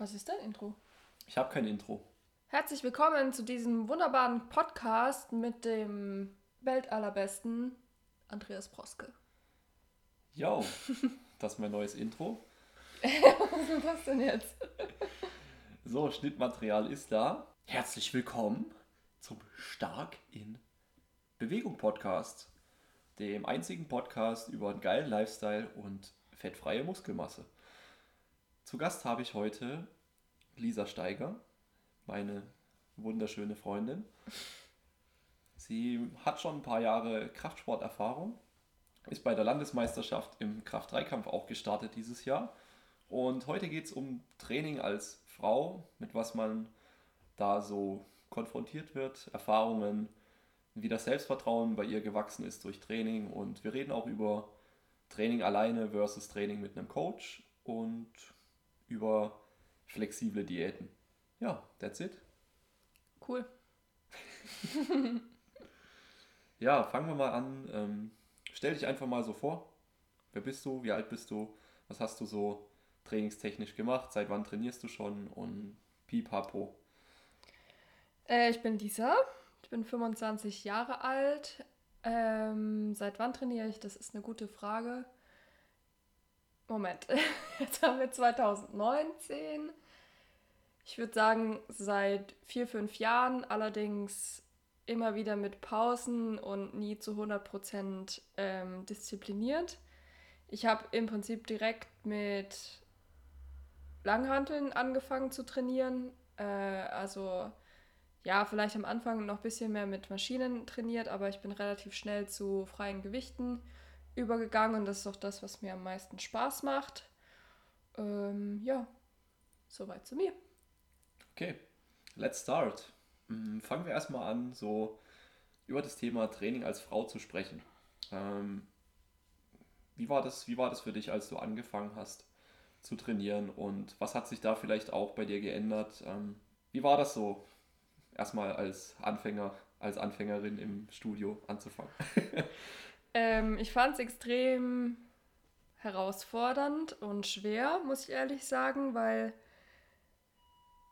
Was ist dein Intro? Ich habe kein Intro. Herzlich willkommen zu diesem wunderbaren Podcast mit dem Weltallerbesten Andreas Proske. Yo, das ist mein neues Intro. Was ist das denn jetzt? So, Schnittmaterial ist da. Herzlich willkommen zum Stark in Bewegung Podcast, dem einzigen Podcast über einen geilen Lifestyle und fettfreie Muskelmasse. Zu Gast habe ich heute Lisa Steiger, meine wunderschöne Freundin. Sie hat schon ein paar Jahre Kraftsporterfahrung, ist bei der Landesmeisterschaft im Kraft-3-Kampf auch gestartet dieses Jahr. Und heute geht es um Training als Frau, mit was man da so konfrontiert wird, Erfahrungen, wie das Selbstvertrauen bei ihr gewachsen ist durch Training. Und wir reden auch über Training alleine versus Training mit einem Coach und über flexible Diäten. Ja, that's it. Cool. Ja, fangen wir mal an. Ähm, stell dich einfach mal so vor. Wer bist du? Wie alt bist du? Was hast du so trainingstechnisch gemacht? Seit wann trainierst du schon? Und pipapo. Äh, ich bin Lisa, ich bin 25 Jahre alt. Ähm, seit wann trainiere ich? Das ist eine gute Frage. Moment, jetzt haben wir 2019. Ich würde sagen, seit vier, fünf Jahren, allerdings immer wieder mit Pausen und nie zu 100% ähm, diszipliniert. Ich habe im Prinzip direkt mit Langhanteln angefangen zu trainieren. Äh, also ja, vielleicht am Anfang noch ein bisschen mehr mit Maschinen trainiert, aber ich bin relativ schnell zu freien Gewichten übergegangen und das ist auch das, was mir am meisten Spaß macht. Ähm, ja, soweit zu mir. Okay, let's start. Mm, Fangen wir erstmal an, so über das Thema Training als Frau zu sprechen. Ähm, wie, war das, wie war das für dich, als du angefangen hast zu trainieren und was hat sich da vielleicht auch bei dir geändert? Ähm, wie war das so, erstmal als Anfänger, als Anfängerin im Studio anzufangen? Ähm, ich fand es extrem herausfordernd und schwer, muss ich ehrlich sagen, weil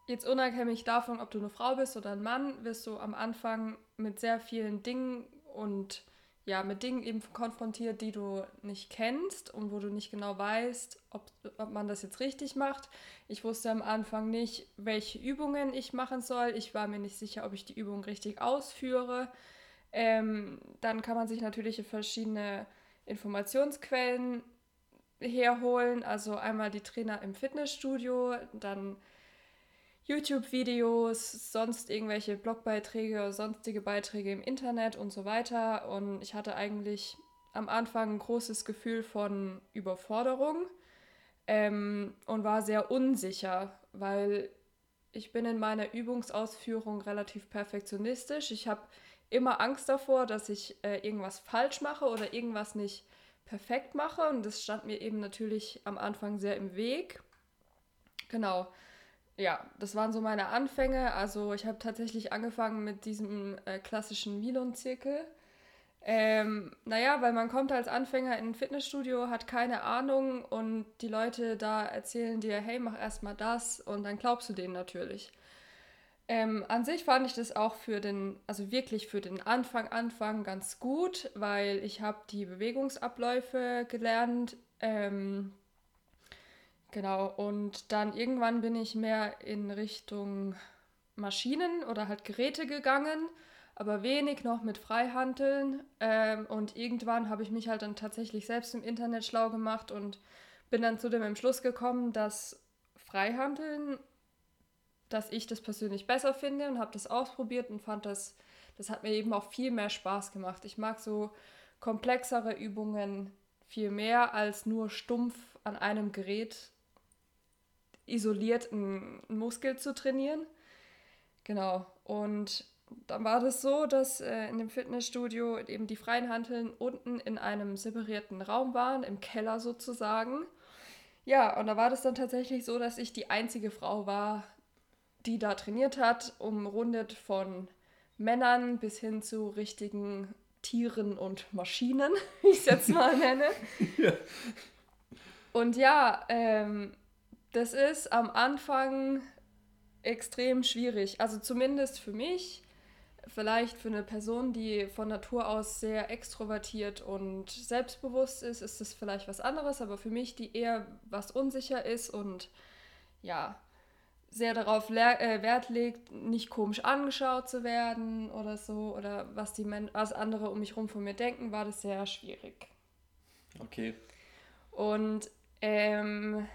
jetzt unabhängig davon, ob du eine Frau bist oder ein Mann, wirst du am Anfang mit sehr vielen Dingen und ja, mit Dingen eben konfrontiert, die du nicht kennst und wo du nicht genau weißt, ob, ob man das jetzt richtig macht. Ich wusste am Anfang nicht, welche Übungen ich machen soll. Ich war mir nicht sicher, ob ich die Übung richtig ausführe. Ähm, dann kann man sich natürlich verschiedene Informationsquellen herholen. Also einmal die Trainer im Fitnessstudio, dann YouTube-Videos, sonst irgendwelche Blogbeiträge, sonstige Beiträge im Internet und so weiter. Und ich hatte eigentlich am Anfang ein großes Gefühl von Überforderung ähm, und war sehr unsicher, weil ich bin in meiner Übungsausführung relativ perfektionistisch. Ich habe immer Angst davor, dass ich äh, irgendwas falsch mache oder irgendwas nicht perfekt mache. Und das stand mir eben natürlich am Anfang sehr im Weg. Genau. Ja, das waren so meine Anfänge. Also ich habe tatsächlich angefangen mit diesem äh, klassischen Milon-Zirkel. Ähm, naja, weil man kommt als Anfänger in ein Fitnessstudio, hat keine Ahnung und die Leute da erzählen dir, hey, mach erstmal das und dann glaubst du denen natürlich. Ähm, an sich fand ich das auch für den, also wirklich für den Anfang, Anfang ganz gut, weil ich habe die Bewegungsabläufe gelernt. Ähm, genau, und dann irgendwann bin ich mehr in Richtung Maschinen oder halt Geräte gegangen, aber wenig noch mit Freihanteln. Ähm, und irgendwann habe ich mich halt dann tatsächlich selbst im Internet schlau gemacht und bin dann zu dem Entschluss gekommen, dass Freihanteln dass ich das persönlich besser finde und habe das ausprobiert und fand das, das hat mir eben auch viel mehr Spaß gemacht. Ich mag so komplexere Übungen viel mehr als nur stumpf an einem Gerät isoliert einen Muskel zu trainieren. Genau. Und dann war das so, dass äh, in dem Fitnessstudio eben die freien Hanteln unten in einem separierten Raum waren, im Keller sozusagen. Ja, und da war das dann tatsächlich so, dass ich die einzige Frau war, die da trainiert hat, umrundet von Männern bis hin zu richtigen Tieren und Maschinen, wie ich es jetzt mal nenne. ja. Und ja, ähm, Das ist am Anfang extrem schwierig. Also zumindest für mich. Vielleicht für eine Person, die von Natur aus sehr extrovertiert und selbstbewusst ist, ist das vielleicht was anderes. Aber für mich, die eher was unsicher ist und ja, sehr darauf äh, Wert legt, nicht komisch angeschaut zu werden oder so, oder was die Men was andere um mich herum von mir denken, war das sehr schwierig. Okay. Und ähm,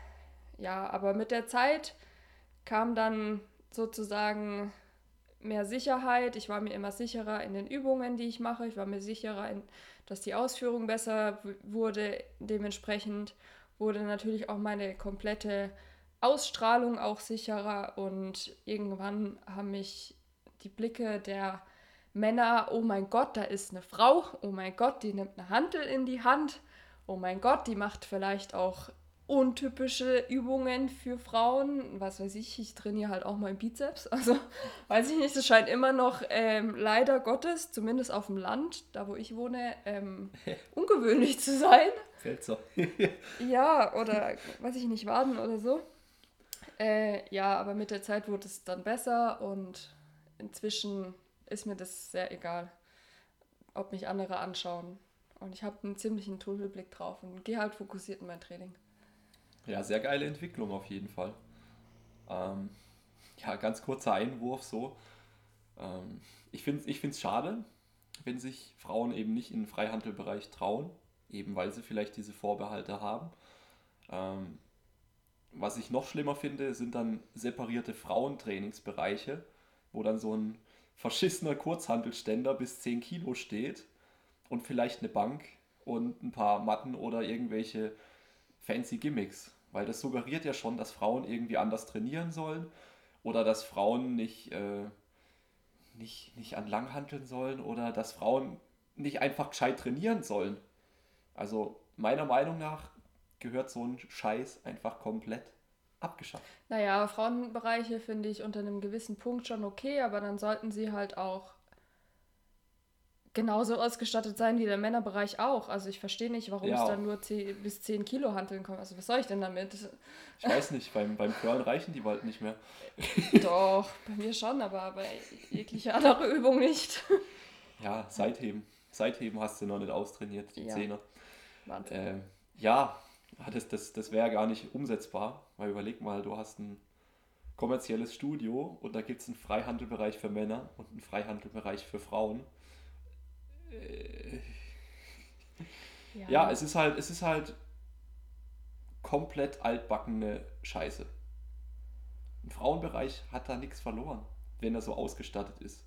ja, aber mit der Zeit kam dann sozusagen mehr Sicherheit. Ich war mir immer sicherer in den Übungen, die ich mache. Ich war mir sicherer, in, dass die Ausführung besser wurde. Dementsprechend wurde natürlich auch meine komplette Ausstrahlung auch sicherer und irgendwann haben mich die Blicke der Männer, oh mein Gott, da ist eine Frau, oh mein Gott, die nimmt eine Hantel in die Hand, oh mein Gott, die macht vielleicht auch untypische Übungen für Frauen. Was weiß ich, ich trainiere halt auch mal Bizeps. Also weiß ich nicht, es scheint immer noch ähm, leider Gottes, zumindest auf dem Land, da wo ich wohne, ähm, ungewöhnlich zu sein. Pfälzer. ja, oder weiß ich nicht, Waden oder so. Äh, ja, aber mit der Zeit wurde es dann besser und inzwischen ist mir das sehr egal, ob mich andere anschauen. Und ich habe einen ziemlichen Tunnelblick drauf und gehe halt fokussiert in mein Training. Ja, sehr geile Entwicklung auf jeden Fall. Ähm, ja, ganz kurzer Einwurf so. Ähm, ich finde es ich schade, wenn sich Frauen eben nicht in den Freihandelbereich trauen, eben weil sie vielleicht diese Vorbehalte haben. Ähm, was ich noch schlimmer finde, sind dann separierte Frauentrainingsbereiche, wo dann so ein verschissener Kurzhantelständer bis 10 Kilo steht und vielleicht eine Bank und ein paar Matten oder irgendwelche fancy Gimmicks. Weil das suggeriert ja schon, dass Frauen irgendwie anders trainieren sollen oder dass Frauen nicht, äh, nicht, nicht an Langhanteln sollen oder dass Frauen nicht einfach gescheit trainieren sollen. Also meiner Meinung nach gehört so ein Scheiß einfach komplett abgeschafft. Naja, Frauenbereiche finde ich unter einem gewissen Punkt schon okay, aber dann sollten sie halt auch genauso ausgestattet sein wie der Männerbereich auch. Also ich verstehe nicht, warum ja. es dann nur 10, bis 10 Kilo Hanteln kommt. Also was soll ich denn damit? Ich weiß nicht, beim, beim Curl reichen die bald nicht mehr. Doch, bei mir schon, aber bei jeglicher andere Übung nicht. Ja, Seitheben. Seitheben hast du noch nicht austrainiert, die ja. Zähne. Wahnsinn. Äh, ja, das, das, das wäre gar nicht umsetzbar, weil überleg mal, du hast ein kommerzielles Studio und da gibt es einen Freihandelbereich für Männer und einen Freihandelbereich für Frauen. Äh, ja. ja, es ist halt, es ist halt komplett altbackene Scheiße. Ein Frauenbereich hat da nichts verloren, wenn er so ausgestattet ist.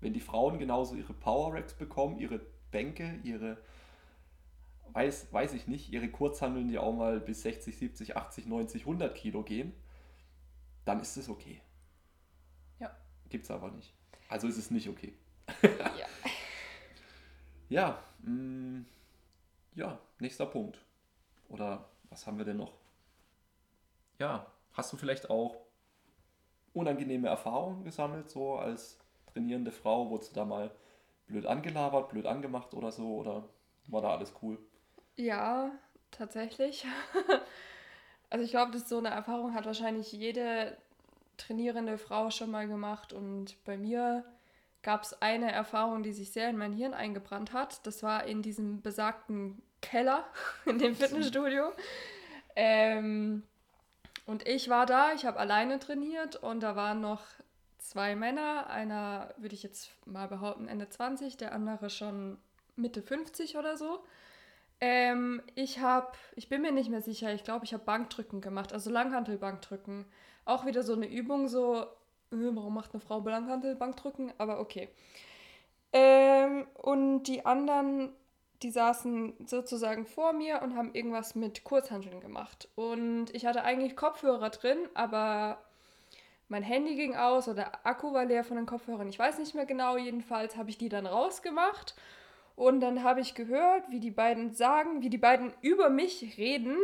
Wenn die Frauen genauso ihre Power Racks bekommen, ihre Bänke, ihre weiß, weiß ich nicht, ihre Kurzhandeln, die auch mal bis 60, 70, 80, 90, 100 Kilo gehen, dann ist es okay. Ja. Gibt es aber nicht. Also ist es nicht okay. ja. Ja, mh, mm, ja, nächster Punkt. Oder was haben wir denn noch? Ja, hast du vielleicht auch unangenehme Erfahrungen gesammelt, so als trainierende Frau? Wurdest du da mal blöd angelabert, blöd angemacht oder so? Oder war da alles cool? Ja, tatsächlich. also ich glaube, dass so eine Erfahrung hat wahrscheinlich jede trainierende Frau schon mal gemacht. Und bei mir gab es eine Erfahrung, die sich sehr in mein Hirn eingebrannt hat. Das war in diesem besagten Keller in dem Fitnessstudio. Ähm, und ich war da, ich habe alleine trainiert und da waren noch zwei Männer. Einer würde ich jetzt mal behaupten Ende 20, der andere schon Mitte 50 oder so. Ähm, ich habe, ich bin mir nicht mehr sicher, ich glaube, ich habe Bankdrücken gemacht, also Langhantelbankdrücken. Auch wieder so eine Übung, so, äh, warum macht eine Frau Langhantelbankdrücken? Aber okay. Ähm, und die anderen, die saßen sozusagen vor mir und haben irgendwas mit Kurzhanteln gemacht. Und ich hatte eigentlich Kopfhörer drin, aber mein Handy ging aus oder der Akku war leer von den Kopfhörern. Ich weiß nicht mehr genau. Jedenfalls habe ich die dann rausgemacht und dann habe ich gehört, wie die beiden sagen, wie die beiden über mich reden,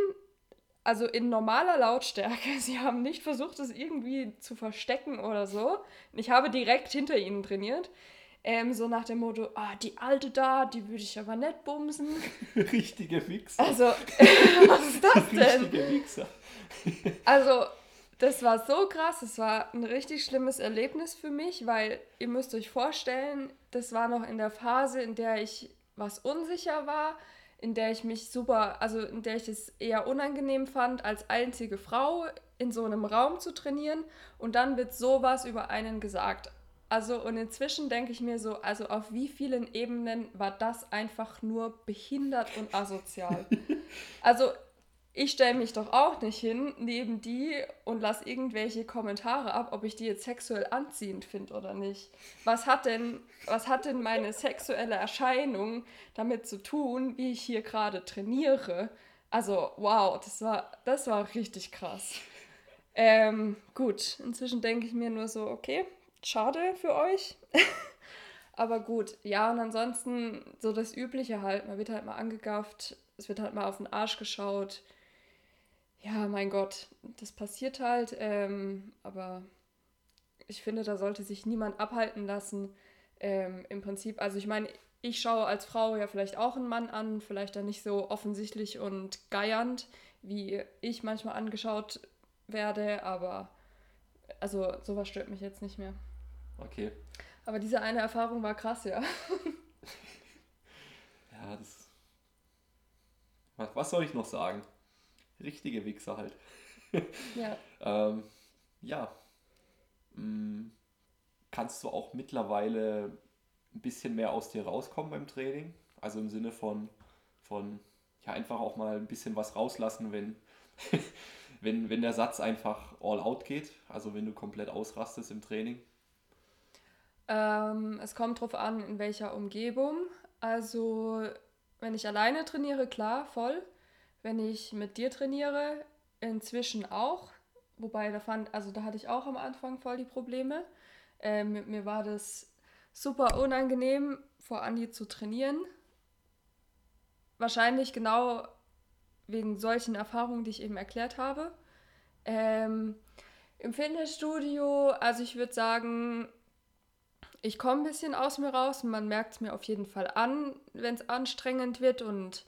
also in normaler Lautstärke. Sie haben nicht versucht, es irgendwie zu verstecken oder so. Ich habe direkt hinter ihnen trainiert. Ähm, so nach dem Motto, ah, die alte da, die würde ich aber nicht bumsen. Richtige Wichser. Also, was ist das denn? Richtige Wichser. Also, das war so krass. Es war ein richtig schlimmes Erlebnis für mich, weil ihr müsst euch vorstellen, das war noch in der Phase, in der ich was unsicher war, in der ich mich super, also in der ich es eher unangenehm fand, als einzige Frau in so einem Raum zu trainieren und dann wird sowas über einen gesagt. Also und inzwischen denke ich mir so, also auf wie vielen Ebenen war das einfach nur behindert und asozial. also ich stelle mich doch auch nicht hin neben die und lasse irgendwelche Kommentare ab, ob ich die jetzt sexuell anziehend finde oder nicht. Was hat denn, was hat denn meine sexuelle Erscheinung damit zu tun, wie ich hier gerade trainiere? Also, wow, das war, das war richtig krass. Ähm, gut, inzwischen denke ich mir nur so, okay, schade für euch. Aber gut, ja, und ansonsten so das Übliche halt. Man wird halt mal angegafft, es wird halt mal auf den Arsch geschaut ja, mein Gott, das passiert halt, ähm, aber ich finde, da sollte sich niemand abhalten lassen. Ähm, Im Prinzip, also ich meine, ich schaue als Frau ja vielleicht auch einen Mann an, vielleicht dann nicht so offensichtlich und geiernd, wie ich manchmal angeschaut werde, aber also sowas stört mich jetzt nicht mehr. Okay. Aber diese eine Erfahrung war krass, ja. ja, das. Was soll ich noch sagen? Richtige Wichser halt. ja. ähm, ja. Hm, kannst du auch mittlerweile ein bisschen mehr aus dir rauskommen beim Training? Also im Sinne von, von ja, einfach auch mal ein bisschen was rauslassen, wenn, wenn, wenn der Satz einfach all out geht, also wenn du komplett ausrastest im Training? Ähm, es kommt drauf an, in welcher Umgebung. Also wenn ich alleine trainiere, klar, voll wenn ich mit dir trainiere, inzwischen auch. Wobei da fand, also da hatte ich auch am Anfang voll die Probleme. Ähm, mir war das super unangenehm, vor Andi zu trainieren. Wahrscheinlich genau wegen solchen Erfahrungen, die ich eben erklärt habe. Ähm, Im Fitnessstudio, also ich würde sagen, ich komme ein bisschen aus mir raus. Man merkt es mir auf jeden Fall an, wenn es anstrengend wird und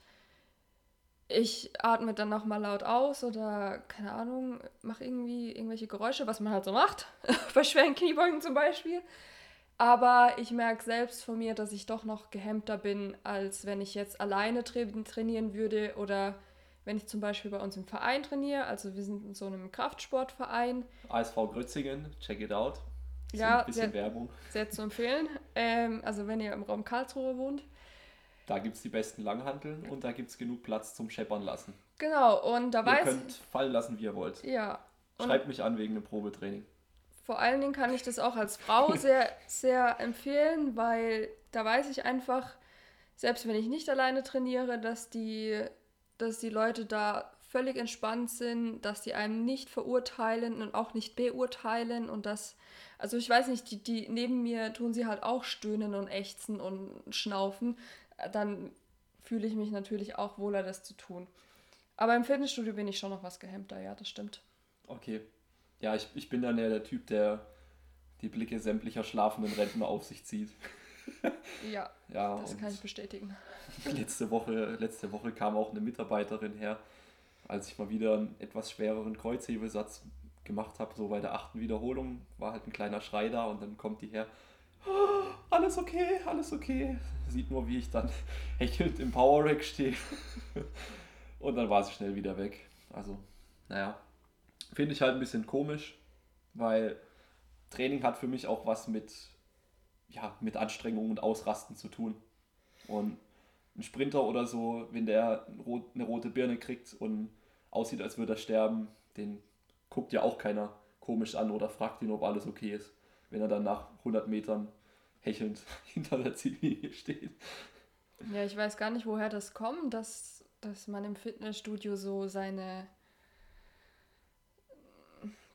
ich atme dann nochmal laut aus oder, keine Ahnung, mache irgendwie irgendwelche Geräusche, was man halt so macht, bei schweren Kniebeugen zum Beispiel. Aber ich merke selbst von mir, dass ich doch noch gehemmter bin, als wenn ich jetzt alleine tra trainieren würde oder wenn ich zum Beispiel bei uns im Verein trainiere. Also wir sind in so einem Kraftsportverein. ASV Grützingen, check it out. Ja, ein bisschen sehr, Werbung. Sehr zu empfehlen. Ähm, also wenn ihr im Raum Karlsruhe wohnt. Da gibt es die besten Langhanteln und da gibt es genug Platz zum Scheppern lassen. Genau, und da ihr weiß... Ihr könnt fallen lassen, wie ihr wollt. Ja. Schreibt mich an wegen einem Probetraining. Vor allen Dingen kann ich das auch als Frau sehr, sehr empfehlen, weil da weiß ich einfach, selbst wenn ich nicht alleine trainiere, dass die, dass die Leute da völlig entspannt sind, dass die einem nicht verurteilen und auch nicht beurteilen und dass, also ich weiß nicht, die, die neben mir tun sie halt auch stöhnen und ächzen und schnaufen dann fühle ich mich natürlich auch wohler, das zu tun. Aber im Fitnessstudio bin ich schon noch was gehemmter, ja, das stimmt. Okay. Ja, ich, ich bin dann ja der Typ, der die Blicke sämtlicher schlafenden Rentner auf sich zieht. ja, ja das kann ich bestätigen. Letzte Woche, letzte Woche kam auch eine Mitarbeiterin her, als ich mal wieder einen etwas schwereren Kreuzhebesatz gemacht habe, so bei der achten Wiederholung war halt ein kleiner Schrei da und dann kommt die her alles okay, alles okay. Sieht nur, wie ich dann hechelnd im Power Rack stehe. Und dann war sie schnell wieder weg. Also, naja, finde ich halt ein bisschen komisch, weil Training hat für mich auch was mit, ja, mit Anstrengung und Ausrasten zu tun. Und ein Sprinter oder so, wenn der eine rote Birne kriegt und aussieht, als würde er sterben, den guckt ja auch keiner komisch an oder fragt ihn, ob alles okay ist wenn er dann nach 100 Metern hechelnd hinter der Ziellinie steht. Ja, ich weiß gar nicht, woher das kommt, dass, dass man im Fitnessstudio so seine,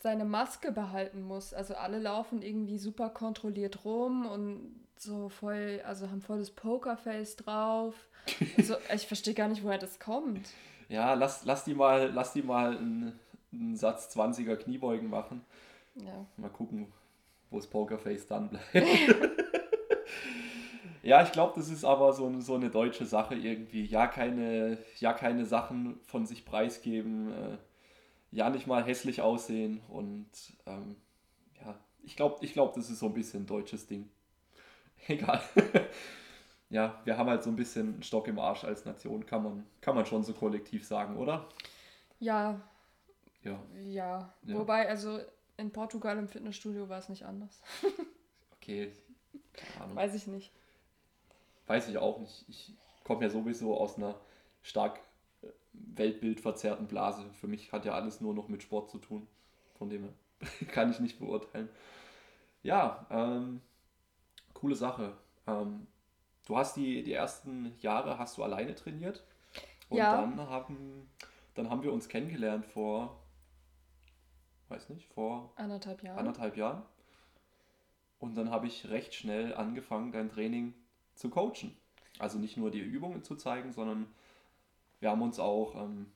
seine Maske behalten muss. Also alle laufen irgendwie super kontrolliert rum und so voll, also haben voll das Pokerface drauf. Also ich verstehe gar nicht, woher das kommt. Ja, lass, lass die mal, lass die mal einen, einen Satz 20er Kniebeugen machen. Ja. Mal gucken, wo das Pokerface dann bleibt. ja, ich glaube, das ist aber so, so eine deutsche Sache irgendwie. Ja, keine, ja, keine Sachen von sich preisgeben. Äh, ja nicht mal hässlich aussehen und ähm, ja, ich glaube, ich glaub, das ist so ein bisschen ein deutsches Ding. Egal. ja, wir haben halt so ein bisschen einen Stock im Arsch als Nation, kann man, kann man schon so kollektiv sagen, oder? Ja. Ja. Ja. ja. Wobei, also in Portugal im Fitnessstudio war es nicht anders. okay. Keine Ahnung. Weiß ich nicht. Weiß ich auch nicht. Ich komme ja sowieso aus einer stark äh, weltbildverzerrten Blase. Für mich hat ja alles nur noch mit Sport zu tun. Von dem her kann ich nicht beurteilen. Ja, ähm, coole Sache. Ähm, du hast die, die ersten Jahre hast du alleine trainiert. Und ja. dann haben, dann haben wir uns kennengelernt vor, weiß nicht, vor anderthalb Jahren. Anderthalb Jahren. Und dann habe ich recht schnell angefangen, dein Training zu coachen. Also nicht nur die Übungen zu zeigen, sondern wir haben uns auch ähm,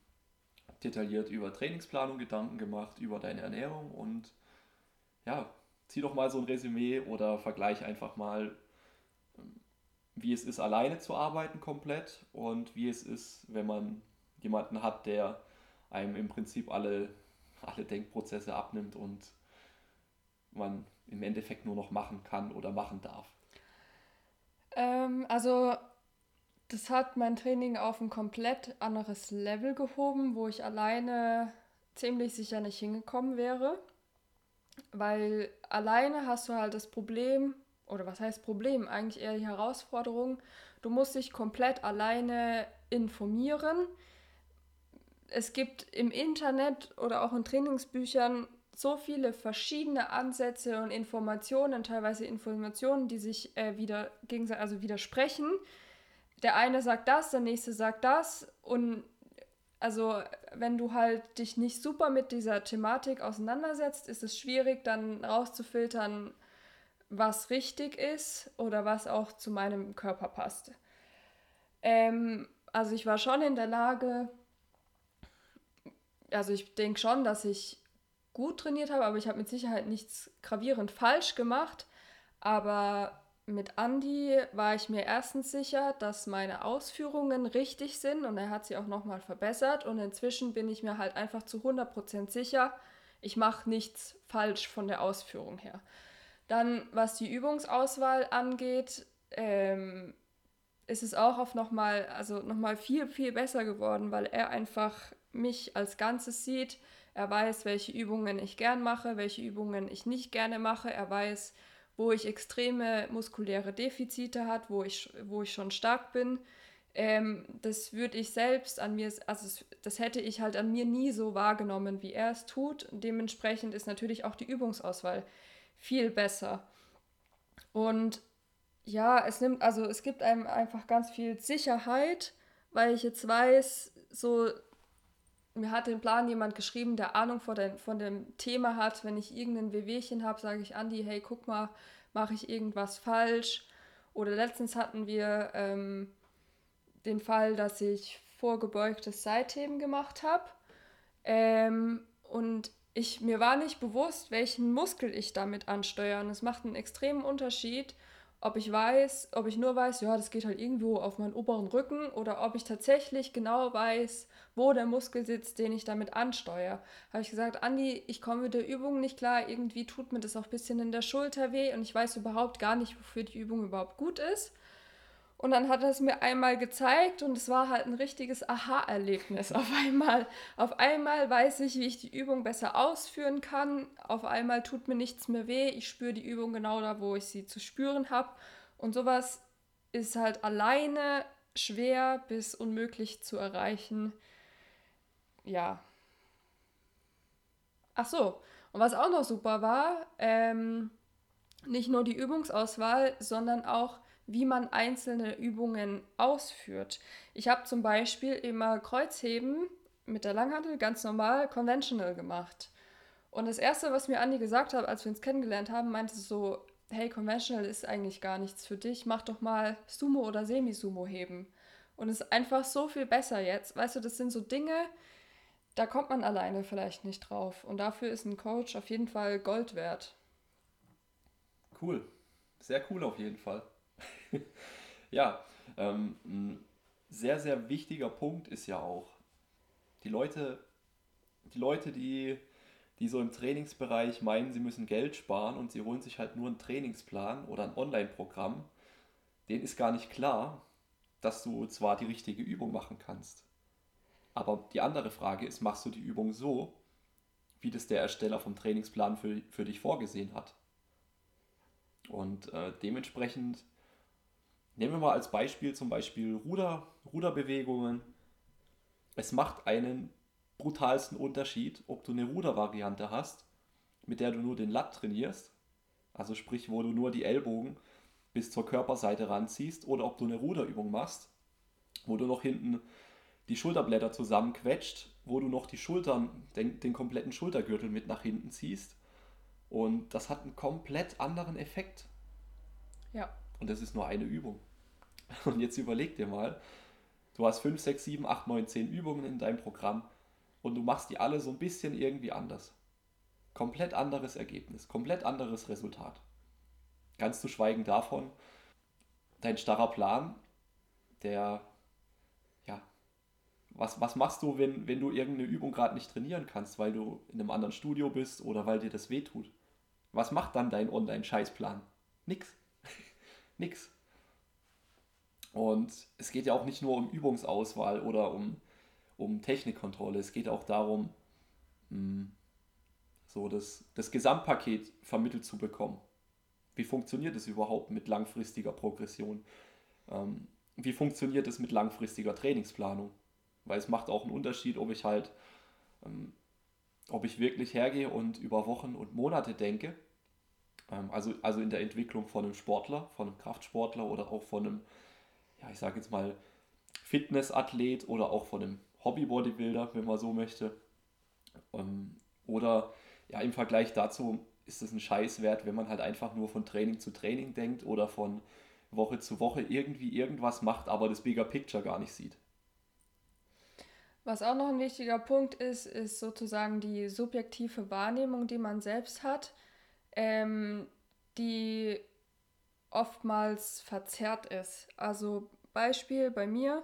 detailliert über Trainingsplanung Gedanken gemacht, über deine Ernährung und ja, zieh doch mal so ein Resümee oder vergleich einfach mal, ähm, wie es ist, alleine zu arbeiten komplett und wie es ist, wenn man jemanden hat, der einem im Prinzip alle, alle Denkprozesse abnimmt und man im Endeffekt nur noch machen kann oder machen darf. Ähm, also das hat mein Training auf ein komplett anderes Level gehoben, wo ich alleine ziemlich sicher nicht hingekommen wäre. Weil alleine hast du halt das Problem, oder was heißt Problem, eigentlich eher die Herausforderung, du musst dich komplett alleine informieren. Es gibt im Internet oder auch in Trainingsbüchern so viele verschiedene Ansätze und Informationen, teilweise Informationen, die sich äh, wieder gegenseitig also widersprechen. Der eine sagt das, der nächste sagt das und also wenn du halt dich nicht super mit dieser Thematik auseinandersetzt, ist es schwierig dann rauszufiltern, was richtig ist oder was auch zu meinem Körper passt. Ähm, also ich war schon in der Lage, also ich denke schon, dass ich gut trainiert habe, aber ich habe mit Sicherheit nichts gravierend falsch gemacht. Aber mit Andy war ich mir erstens sicher, dass meine Ausführungen richtig sind und er hat sie auch nochmal verbessert und inzwischen bin ich mir halt einfach zu 100% sicher, ich mache nichts falsch von der Ausführung her. Dann, was die Übungsauswahl angeht, ähm, ist es auch auf nochmal, also nochmal viel, viel besser geworden, weil er einfach mich als Ganzes sieht. Er weiß, welche Übungen ich gern mache, welche Übungen ich nicht gerne mache. Er weiß, wo ich extreme muskuläre Defizite hat, wo ich, wo ich schon stark bin. Ähm, das würde ich selbst an mir, also das hätte ich halt an mir nie so wahrgenommen, wie er es tut. Dementsprechend ist natürlich auch die Übungsauswahl viel besser. Und ja, es nimmt, also es gibt einem einfach ganz viel Sicherheit, weil ich jetzt weiß, so, mir hat den Plan jemand geschrieben, der Ahnung von, den, von dem Thema hat. Wenn ich irgendein Wehwehchen habe, sage ich Andi, hey, guck mal, mache ich irgendwas falsch? Oder letztens hatten wir ähm, den Fall, dass ich vorgebeugtes Seitheben gemacht habe. Ähm, und ich, mir war nicht bewusst, welchen Muskel ich damit ansteuere. Und es macht einen extremen Unterschied, ob ich weiß, ob ich nur weiß, ja, das geht halt irgendwo auf meinen oberen Rücken oder ob ich tatsächlich genau weiß, wo der Muskel sitzt, den ich damit ansteuere. Habe ich gesagt, Andi, ich komme mit der Übung nicht klar, irgendwie tut mir das auch ein bisschen in der Schulter weh und ich weiß überhaupt gar nicht, wofür die Übung überhaupt gut ist. Und dann hat er es mir einmal gezeigt und es war halt ein richtiges Aha-Erlebnis. Auf einmal, auf einmal weiß ich, wie ich die Übung besser ausführen kann. Auf einmal tut mir nichts mehr weh. Ich spüre die Übung genau da, wo ich sie zu spüren habe. Und sowas ist halt alleine schwer bis unmöglich zu erreichen. Ja. Ach so, und was auch noch super war, ähm, nicht nur die Übungsauswahl, sondern auch wie man einzelne Übungen ausführt. Ich habe zum Beispiel immer Kreuzheben mit der Langhantel ganz normal conventional gemacht. Und das erste, was mir Andi gesagt hat, als wir uns kennengelernt haben, meinte so, hey, conventional ist eigentlich gar nichts für dich, mach doch mal Sumo oder Semi-Sumo heben. Und es ist einfach so viel besser jetzt. Weißt du, das sind so Dinge, da kommt man alleine vielleicht nicht drauf. Und dafür ist ein Coach auf jeden Fall Gold wert. Cool. Sehr cool auf jeden Fall. ja, ähm, ein sehr, sehr wichtiger Punkt ist ja auch, die Leute die Leute, die, die so im Trainingsbereich meinen, sie müssen Geld sparen und sie holen sich halt nur einen Trainingsplan oder ein Online-Programm, denen ist gar nicht klar, dass du zwar die richtige Übung machen kannst, aber die andere Frage ist, machst du die Übung so, wie das der Ersteller vom Trainingsplan für, für dich vorgesehen hat? Und äh, dementsprechend nehmen wir mal als Beispiel zum Beispiel Ruder, Ruderbewegungen. Es macht einen brutalsten Unterschied, ob du eine Rudervariante hast, mit der du nur den Latt trainierst, also sprich, wo du nur die Ellbogen bis zur Körperseite ranziehst, oder ob du eine Ruderübung machst, wo du noch hinten die Schulterblätter zusammenquetscht, wo du noch die Schultern, den, den kompletten Schultergürtel mit nach hinten ziehst. Und das hat einen komplett anderen Effekt. Ja. Und das ist nur eine Übung. Und jetzt überleg dir mal, du hast 5, 6, 7, 8, 9, 10 Übungen in deinem Programm und du machst die alle so ein bisschen irgendwie anders. Komplett anderes Ergebnis, komplett anderes Resultat. Ganz zu schweigen davon, dein starrer Plan, der, was, was machst du, wenn, wenn du irgendeine Übung gerade nicht trainieren kannst, weil du in einem anderen Studio bist oder weil dir das wehtut? Was macht dann dein Online-Scheißplan? Nix. Nix. Und es geht ja auch nicht nur um Übungsauswahl oder um, um Technikkontrolle, es geht auch darum, hm, so das, das Gesamtpaket vermittelt zu bekommen. Wie funktioniert es überhaupt mit langfristiger Progression? Ähm, wie funktioniert es mit langfristiger Trainingsplanung? Weil es macht auch einen Unterschied, ob ich halt, ähm, ob ich wirklich hergehe und über Wochen und Monate denke ähm, also, also in der Entwicklung von einem Sportler, von einem Kraftsportler oder auch von einem, ja, ich sage jetzt mal, Fitnessathlet oder auch von einem Hobby-Bodybuilder, wenn man so möchte. Ähm, oder ja, im Vergleich dazu ist es ein Scheißwert, wenn man halt einfach nur von Training zu Training denkt oder von Woche zu Woche irgendwie irgendwas macht, aber das Bigger Picture gar nicht sieht. Was auch noch ein wichtiger Punkt ist, ist sozusagen die subjektive Wahrnehmung, die man selbst hat ähm, die oftmals verzerrt ist. Also Beispiel bei mir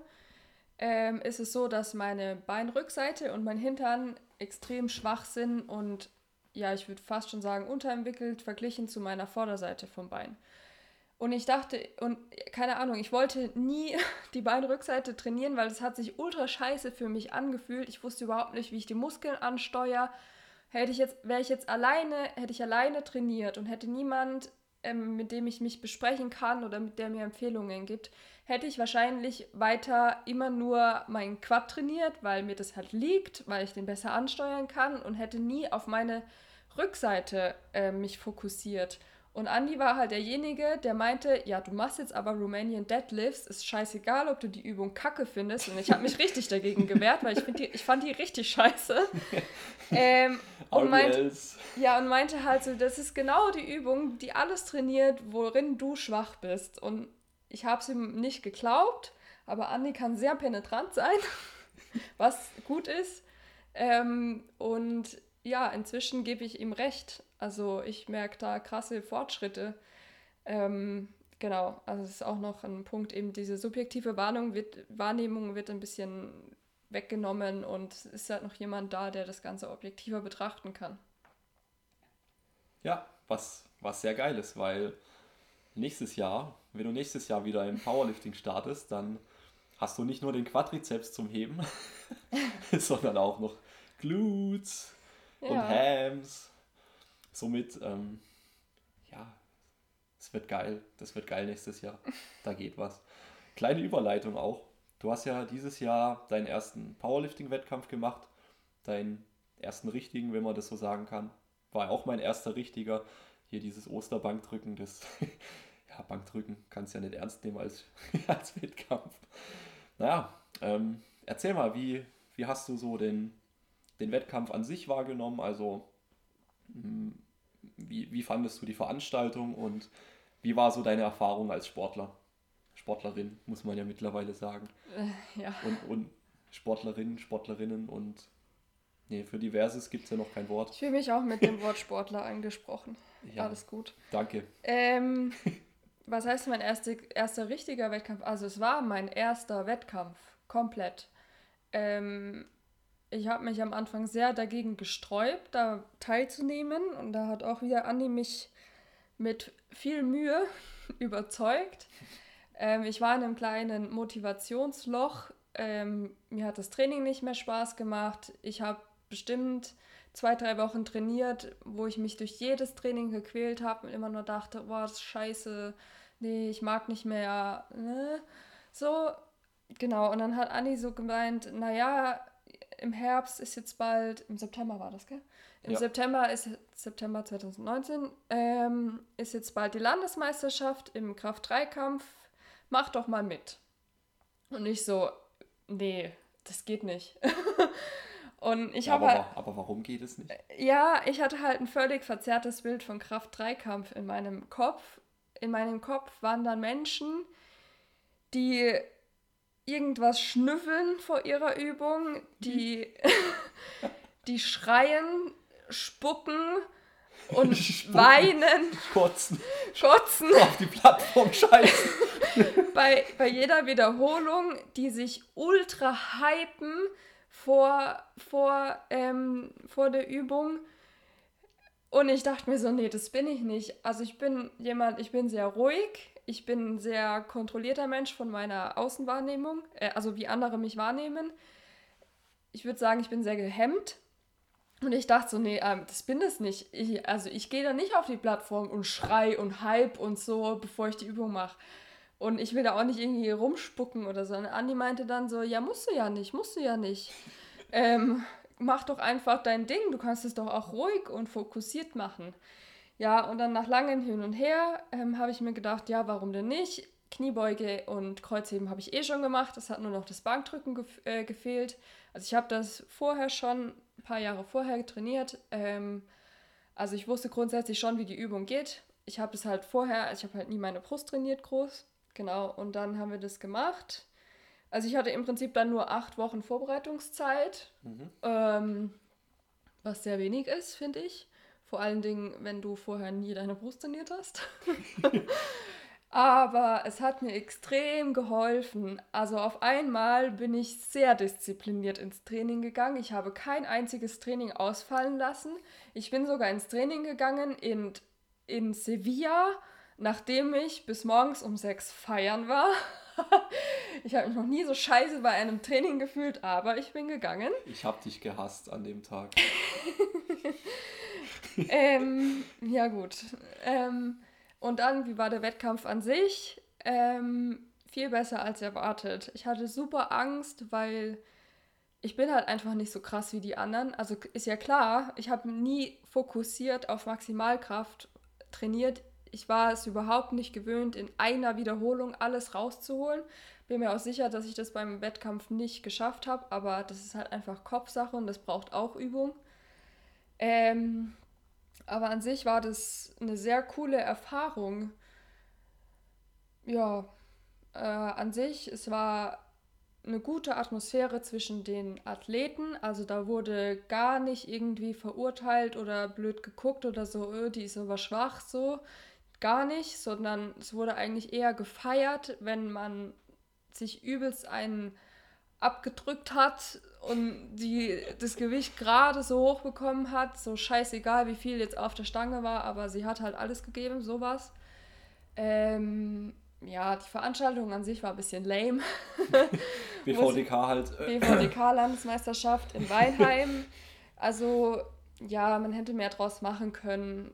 ähm, ist es so, dass meine Beinrückseite und mein Hintern extrem schwach sind und ja, ich würde fast schon sagen unterentwickelt verglichen zu meiner Vorderseite vom Bein. Und ich dachte, und keine Ahnung, ich wollte nie die Beinrückseite trainieren, weil es hat sich ultra scheiße für mich angefühlt. Ich wusste überhaupt nicht, wie ich die Muskeln ansteuere. Hätte ich jetzt, wäre ich jetzt alleine, hätte ich alleine trainiert und hätte niemand, ähm, mit dem ich mich besprechen kann oder mit der mir Empfehlungen gibt, hätte ich wahrscheinlich weiter immer nur meinen Quad trainiert, weil mir das halt liegt, weil ich den besser ansteuern kann und hätte nie auf meine Rückseite äh, mich fokussiert. Und Andy war halt derjenige, der meinte, ja, du machst jetzt aber Romanian Deadlifts, ist scheißegal, ob du die Übung kacke findest. Und ich habe mich richtig dagegen gewehrt, weil ich, die, ich fand die richtig scheiße. Ähm, und meinte, ja, und meinte halt so, das ist genau die Übung, die alles trainiert, worin du schwach bist. Und ich habe es ihm nicht geglaubt, aber Andy kann sehr penetrant sein, was gut ist. Ähm, und ja, inzwischen gebe ich ihm recht. Also ich merke da krasse Fortschritte. Ähm, genau, also es ist auch noch ein Punkt, eben diese subjektive Warnung wird, Wahrnehmung wird ein bisschen weggenommen und es ist halt noch jemand da, der das Ganze objektiver betrachten kann. Ja, was, was sehr geil ist, weil nächstes Jahr, wenn du nächstes Jahr wieder im Powerlifting startest, dann hast du nicht nur den Quadrizeps zum Heben, sondern auch noch Glutes ja. und Hams. Somit, ähm, ja, es wird geil. Das wird geil nächstes Jahr. Da geht was. Kleine Überleitung auch. Du hast ja dieses Jahr deinen ersten Powerlifting-Wettkampf gemacht. Deinen ersten richtigen, wenn man das so sagen kann. War auch mein erster richtiger. Hier dieses Osterbankdrücken, das ja, Bankdrücken kannst du ja nicht ernst nehmen als, als Wettkampf. Naja, ähm, erzähl mal, wie, wie hast du so den, den Wettkampf an sich wahrgenommen? Also, hm, wie, wie fandest du die Veranstaltung und wie war so deine Erfahrung als Sportler? Sportlerin, muss man ja mittlerweile sagen. Äh, ja. Und, und Sportlerinnen, Sportlerinnen und nee, für Diverses gibt es ja noch kein Wort. Ich fühle mich auch mit dem Wort Sportler angesprochen. Ja, Alles gut. Danke. Ähm, was heißt mein erste, erster richtiger Wettkampf? Also es war mein erster Wettkampf, komplett. Ähm, ich habe mich am Anfang sehr dagegen gesträubt, da teilzunehmen. Und da hat auch wieder Andi mich mit viel Mühe überzeugt. Ähm, ich war in einem kleinen Motivationsloch. Ähm, mir hat das Training nicht mehr Spaß gemacht. Ich habe bestimmt zwei, drei Wochen trainiert, wo ich mich durch jedes Training gequält habe und immer nur dachte, boah, das ist scheiße, nee, ich mag nicht mehr. Ne? So, genau. Und dann hat Anni so gemeint, naja, im Herbst ist jetzt bald, im September war das, gell? Im ja. September ist September 2019 ähm, ist jetzt bald die Landesmeisterschaft im Kraft-3-Kampf. Mach doch mal mit. Und ich so, nee, das geht nicht. Und ich ja, habe halt, aber warum geht es nicht? Ja, ich hatte halt ein völlig verzerrtes Bild von Kraft-3-Kampf in meinem Kopf. In meinem Kopf waren dann Menschen, die irgendwas schnüffeln vor ihrer Übung, die, die schreien, spucken und spucken, weinen, kotzen, kotzen, auf die Plattform scheißen. bei, bei jeder Wiederholung, die sich ultra hypen vor, vor, ähm, vor der Übung. Und ich dachte mir so, nee, das bin ich nicht. Also ich bin jemand, ich bin sehr ruhig, ich bin ein sehr kontrollierter Mensch von meiner Außenwahrnehmung, äh, also wie andere mich wahrnehmen. Ich würde sagen, ich bin sehr gehemmt. Und ich dachte so, nee, ähm, das bin es nicht. Ich, also ich gehe da nicht auf die Plattform und schrei und hype und so, bevor ich die Übung mache. Und ich will da auch nicht irgendwie rumspucken oder so. Und Andi meinte dann so, ja, musst du ja nicht, musst du ja nicht. Ähm, mach doch einfach dein Ding, du kannst es doch auch ruhig und fokussiert machen. Ja, und dann nach langem Hin und Her ähm, habe ich mir gedacht, ja, warum denn nicht? Kniebeuge und Kreuzheben habe ich eh schon gemacht, es hat nur noch das Bankdrücken gef äh, gefehlt. Also ich habe das vorher schon, ein paar Jahre vorher trainiert. Ähm, also ich wusste grundsätzlich schon, wie die Übung geht. Ich habe es halt vorher, also ich habe halt nie meine Brust trainiert groß. Genau, und dann haben wir das gemacht. Also ich hatte im Prinzip dann nur acht Wochen Vorbereitungszeit, mhm. ähm, was sehr wenig ist, finde ich. Vor allen Dingen, wenn du vorher nie deine Brust trainiert hast. Aber es hat mir extrem geholfen. Also auf einmal bin ich sehr diszipliniert ins Training gegangen. Ich habe kein einziges Training ausfallen lassen. Ich bin sogar ins Training gegangen in, in Sevilla, nachdem ich bis morgens um sechs feiern war. ich habe mich noch nie so scheiße bei einem Training gefühlt, aber ich bin gegangen. Ich habe dich gehasst an dem Tag. ähm, ja, gut. Ähm, und dann, wie war der Wettkampf an sich? Ähm, viel besser als erwartet. Ich hatte super Angst, weil ich bin halt einfach nicht so krass wie die anderen. Also ist ja klar, ich habe nie fokussiert auf Maximalkraft trainiert. Ich war es überhaupt nicht gewöhnt, in einer Wiederholung alles rauszuholen. Bin mir auch sicher, dass ich das beim Wettkampf nicht geschafft habe, aber das ist halt einfach Kopfsache und das braucht auch Übung. Ähm, aber an sich war das eine sehr coole Erfahrung. Ja, äh, an sich, es war eine gute Atmosphäre zwischen den Athleten. Also da wurde gar nicht irgendwie verurteilt oder blöd geguckt oder so, öh, die ist aber schwach, so. Gar nicht, sondern es wurde eigentlich eher gefeiert, wenn man sich übelst einen abgedrückt hat und die das Gewicht gerade so hoch bekommen hat, so scheißegal, wie viel jetzt auf der Stange war, aber sie hat halt alles gegeben, sowas. Ähm, ja, die Veranstaltung an sich war ein bisschen lame. BVDK halt. BVDK-Landesmeisterschaft in Weinheim. Also, ja, man hätte mehr draus machen können.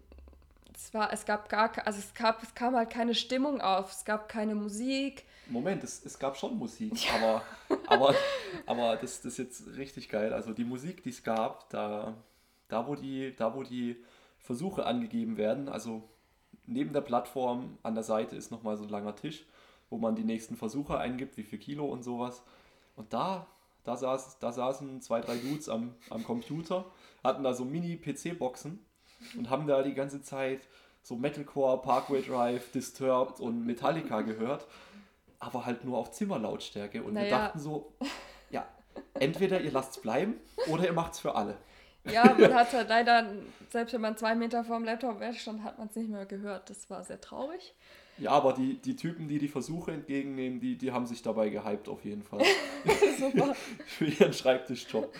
Es, war, es gab gar, also es gab, es kam halt keine Stimmung auf, es gab keine Musik, Moment, es, es gab schon Musik, aber, aber, aber das, das ist jetzt richtig geil. Also die Musik, die es gab, da, da, wo die, da wo die Versuche angegeben werden, also neben der Plattform an der Seite ist nochmal so ein langer Tisch, wo man die nächsten Versuche eingibt, wie viel Kilo und sowas. Und da, da, saß, da saßen zwei, drei Dudes am, am Computer, hatten da so Mini-PC-Boxen und haben da die ganze Zeit so Metalcore, Parkway Drive, Disturbed und Metallica gehört aber halt nur auf Zimmerlautstärke. Und naja. wir dachten so, ja, entweder ihr lasst es bleiben oder ihr macht es für alle. Ja, man hat halt leider, selbst wenn man zwei Meter vorm Laptop stand, hat man es nicht mehr gehört. Das war sehr traurig. Ja, aber die, die Typen, die die Versuche entgegennehmen, die, die haben sich dabei gehypt auf jeden Fall. Super. für ihren Schreibtischjob.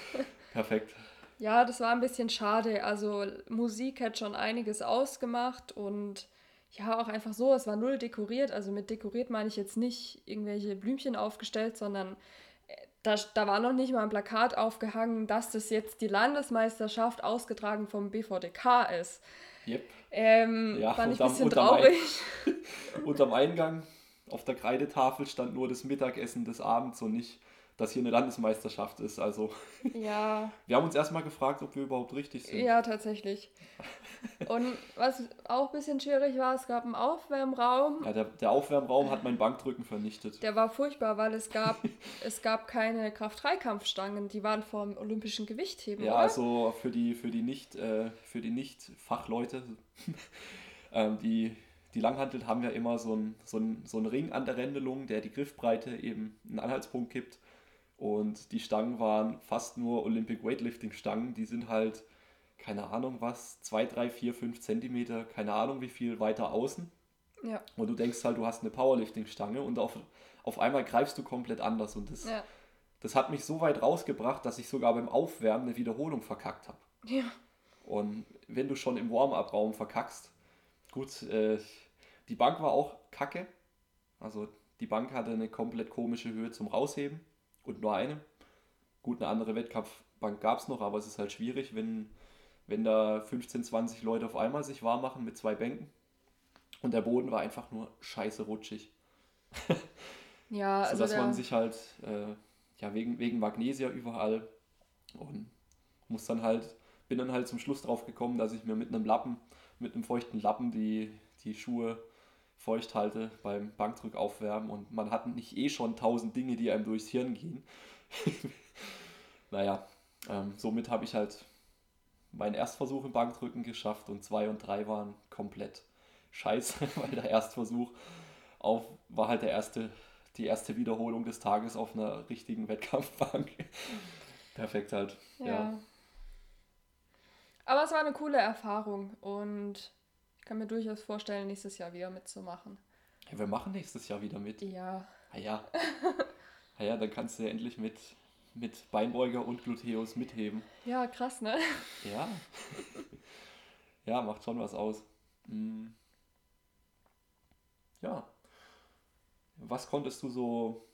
Perfekt. Ja, das war ein bisschen schade. Also Musik hat schon einiges ausgemacht und ja, auch einfach so, es war null dekoriert. Also mit dekoriert meine ich jetzt nicht irgendwelche Blümchen aufgestellt, sondern äh, da, da war noch nicht mal ein Plakat aufgehangen, dass das jetzt die Landesmeisterschaft ausgetragen vom BVDK ist. Yep. Ähm, ja, fand ich ein bisschen traurig. Ein, unterm Eingang auf der Kreidetafel stand nur das Mittagessen des Abends und nicht dass hier eine Landesmeisterschaft ist. Also ja. wir haben uns erstmal gefragt, ob wir überhaupt richtig sind. Ja, tatsächlich. Und was auch ein bisschen schwierig war, es gab einen Aufwärmraum. Ja, der, der Aufwärmraum hat mein Bankdrücken vernichtet. Der war furchtbar, weil es gab, es gab keine Kraft-3-Kampfstangen, die waren vom olympischen Gewichtheben. Ja, oder? also für die, für die nicht, äh, für die Nicht-Fachleute, ähm, die die Langhantel haben ja immer so einen so so ein Ring an der Rändelung, der die Griffbreite eben einen Anhaltspunkt gibt. Und die Stangen waren fast nur Olympic Weightlifting Stangen. Die sind halt, keine Ahnung was, 2, 3, 4, 5 Zentimeter, keine Ahnung wie viel weiter außen. Ja. Und du denkst halt, du hast eine Powerlifting Stange und auf, auf einmal greifst du komplett anders. Und das, ja. das hat mich so weit rausgebracht, dass ich sogar beim Aufwärmen eine Wiederholung verkackt habe. Ja. Und wenn du schon im Warm-up-Raum verkackst, gut, äh, die Bank war auch kacke. Also die Bank hatte eine komplett komische Höhe zum Rausheben und nur eine. Gut, eine andere Wettkampfbank gab es noch, aber es ist halt schwierig, wenn, wenn da 15, 20 Leute auf einmal sich warm machen mit zwei Bänken. Und der Boden war einfach nur scheiße rutschig. ja, also. Sodass man sich halt, äh, ja, wegen, wegen Magnesia überall und muss dann halt, bin dann halt zum Schluss drauf gekommen, dass ich mir mit einem Lappen, mit einem feuchten Lappen die, die Schuhe feucht halte beim Bankdrück aufwärmen und man hat nicht eh schon tausend Dinge, die einem durchs Hirn gehen. naja, ähm, somit habe ich halt meinen Erstversuch im Bankdrücken geschafft und zwei und drei waren komplett scheiße, weil der Erstversuch auf, war halt der erste, die erste Wiederholung des Tages auf einer richtigen Wettkampfbank. Perfekt halt. Ja. ja. Aber es war eine coole Erfahrung und kann mir durchaus vorstellen, nächstes Jahr wieder mitzumachen. Ja, wir machen nächstes Jahr wieder mit. Ja. Ah ja. ah ja, dann kannst du ja endlich mit, mit Beinbeuger und Gluteus mitheben. Ja, krass, ne? Ja. ja, macht schon was aus. Hm. Ja. Was konntest du so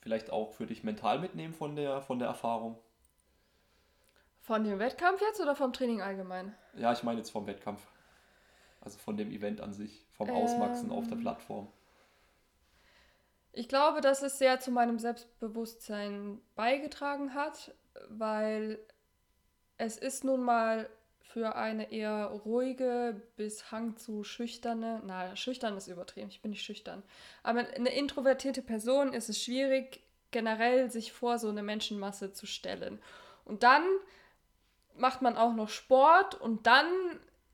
vielleicht auch für dich mental mitnehmen von der, von der Erfahrung? Von dem Wettkampf jetzt oder vom Training allgemein? Ja, ich meine jetzt vom Wettkampf. Also von dem Event an sich, vom Auswachsen ähm, auf der ähm. Plattform. Ich glaube, dass es sehr zu meinem Selbstbewusstsein beigetragen hat, weil es ist nun mal für eine eher ruhige bis Hang zu schüchterne, na, schüchtern ist übertrieben, ich bin nicht schüchtern, aber eine introvertierte Person ist es schwierig, generell sich vor so eine Menschenmasse zu stellen. Und dann macht man auch noch Sport und dann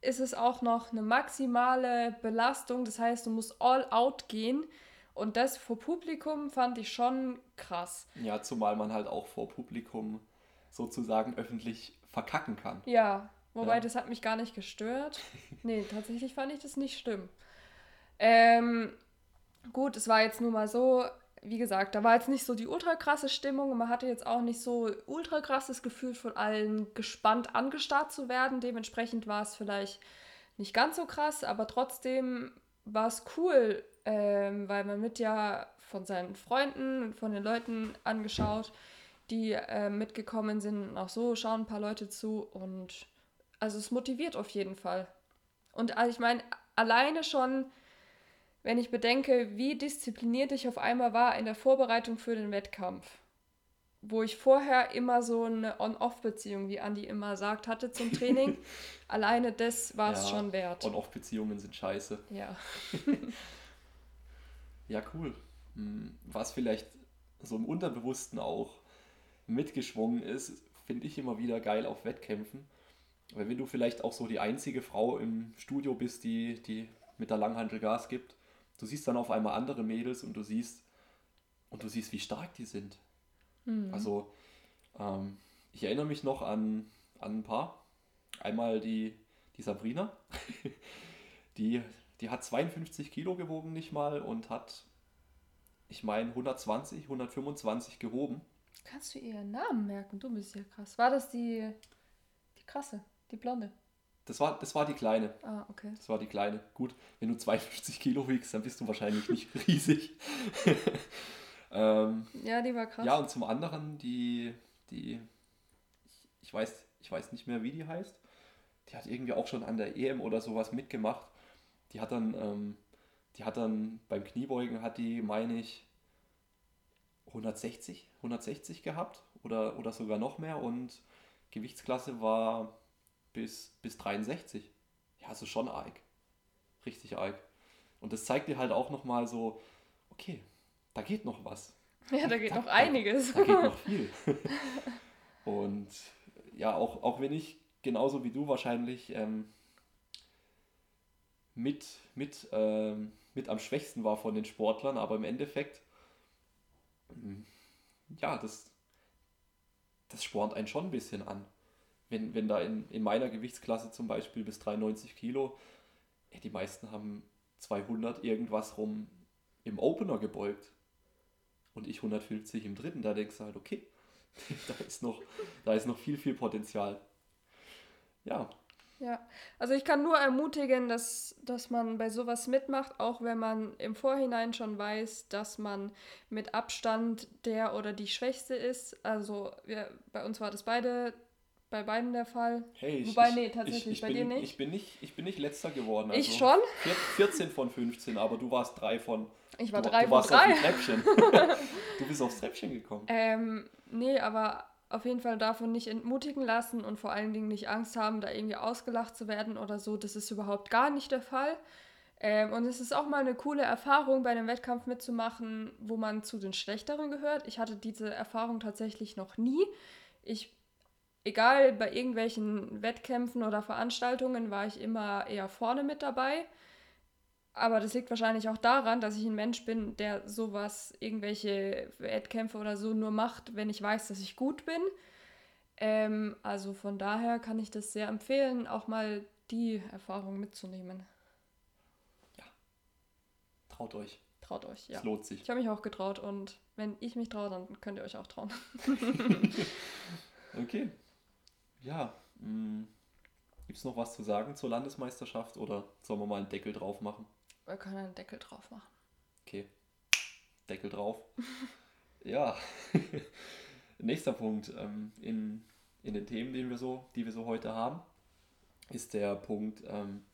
ist es auch noch eine maximale Belastung. Das heißt, du musst all out gehen. Und das vor Publikum fand ich schon krass. Ja, zumal man halt auch vor Publikum sozusagen öffentlich verkacken kann. Ja, wobei ja. das hat mich gar nicht gestört. nee, tatsächlich fand ich das nicht schlimm. Ähm, gut, es war jetzt nur mal so, wie gesagt, da war jetzt nicht so die ultra krasse Stimmung und man hatte jetzt auch nicht so ultra krasses Gefühl von allen gespannt angestarrt zu werden. Dementsprechend war es vielleicht nicht ganz so krass, aber trotzdem war es cool, ähm, weil man mit ja von seinen Freunden und von den Leuten angeschaut, die äh, mitgekommen sind. Und auch so schauen ein paar Leute zu und also es motiviert auf jeden Fall. Und also ich meine, alleine schon wenn ich bedenke, wie diszipliniert ich auf einmal war in der Vorbereitung für den Wettkampf. Wo ich vorher immer so eine On-Off-Beziehung, wie Andi immer sagt, hatte zum Training. Alleine das war es ja, schon wert. On-Off-Beziehungen sind scheiße. Ja. ja, cool. Hm, was vielleicht so im Unterbewussten auch mitgeschwungen ist, finde ich immer wieder geil auf Wettkämpfen. Weil wenn du vielleicht auch so die einzige Frau im Studio bist, die, die mit der Langhantel Gas gibt, du siehst dann auf einmal andere Mädels und du siehst, und du siehst, wie stark die sind. Mhm. Also, ähm, ich erinnere mich noch an, an ein paar. Einmal die, die Sabrina, die, die hat 52 Kilo gewogen nicht mal und hat, ich meine, 120, 125 gehoben. kannst du ihren Namen merken? Du bist ja krass. War das die, die krasse, die blonde? Das war, das war die Kleine. Ah, okay. Das war die Kleine. Gut, wenn du 52 Kilo wiegst, dann bist du wahrscheinlich nicht riesig. ähm, Ja, die war krass. ja, und zum anderen die, die ich, ich, weiß, ich weiß nicht mehr, wie die heißt. Die hat irgendwie auch schon an der EM oder sowas mitgemacht. Die hat dann, ähm, die hat dann beim Kniebeugen hat die, meine ich, 160, 160 gehabt oder, oder sogar noch mehr und Gewichtsklasse war bis, bis 63. Ja, also schon arg. Richtig arg. Und das zeigt dir halt auch nochmal so, okay, da geht noch was. Ja, da geht Da- noch da- einiges. Da geht noch viel. Und ja, auch, auch wenn ich genauso wie du wahrscheinlich ähm, mit, mit, ähm, mit am schwächsten war von den Sportlern, aber im Endeffekt, mm, ja, das, das spornt einen schon ein bisschen an. Wenn, wenn da in, in meiner Gewichtsklasse zum Beispiel bis 93 Kilo, ey, die meisten haben 200 irgendwas rum im Opener gebeugt und ich 150 im dritten, da denkst du halt, okay, da ist noch, da ist noch viel, viel Potenzial. Ja, Ja, also ich kann nur ermutigen, dass, dass man bei sowas mitmacht, auch wenn man im Vorhinein schon weiß, dass man mit Abstand der oder die Schwächste ist. Also wir, bei uns war das beide, bei beiden der Fall. hey, ich, Wobei, ich, nee, tatsächlich, ich, ich bei bin, dir nicht. Ich bin nicht, ich bin nicht letzter geworden. ich also schon. vier- 14 von 15, aber du warst drei von. Ich war du, drei du von warst auf drei. dem Treppchen. du bist aufs Treppchen gekommen. Ähm, nee, aber auf jeden Fall davon nicht entmutigen lassen und vor allen Dingen nicht Angst haben, da irgendwie ausgelacht zu werden oder so. Das ist überhaupt gar nicht der Fall. Ähm, und es ist auch mal eine coole Erfahrung, bei einem Wettkampf mitzumachen, wo man zu den Schlechteren gehört. Ich hatte diese Erfahrung tatsächlich noch nie. Ich, egal bei irgendwelchen Wettkämpfen oder Veranstaltungen, war ich immer eher vorne mit dabei. Aber das liegt wahrscheinlich auch daran, dass ich ein Mensch bin, der sowas, irgendwelche Wettkämpfe oder so nur macht, wenn ich weiß, dass ich gut bin. Ähm, also von daher kann ich das sehr empfehlen, auch mal die Erfahrung mitzunehmen. Traut euch. Traut euch, ja. Es lohnt sich. Ich habe mich auch getraut und wenn ich mich traue, dann könnt ihr euch auch trauen. Okay. Ja. Gibt es noch was zu sagen zur Landesmeisterschaft oder sollen wir mal einen Deckel drauf machen? Wir können einen Deckel drauf machen. Okay. Deckel drauf. ja. Nächster Punkt ähm, in, in den Themen, den wir so, die wir so heute haben, ist der Punkt, ähm,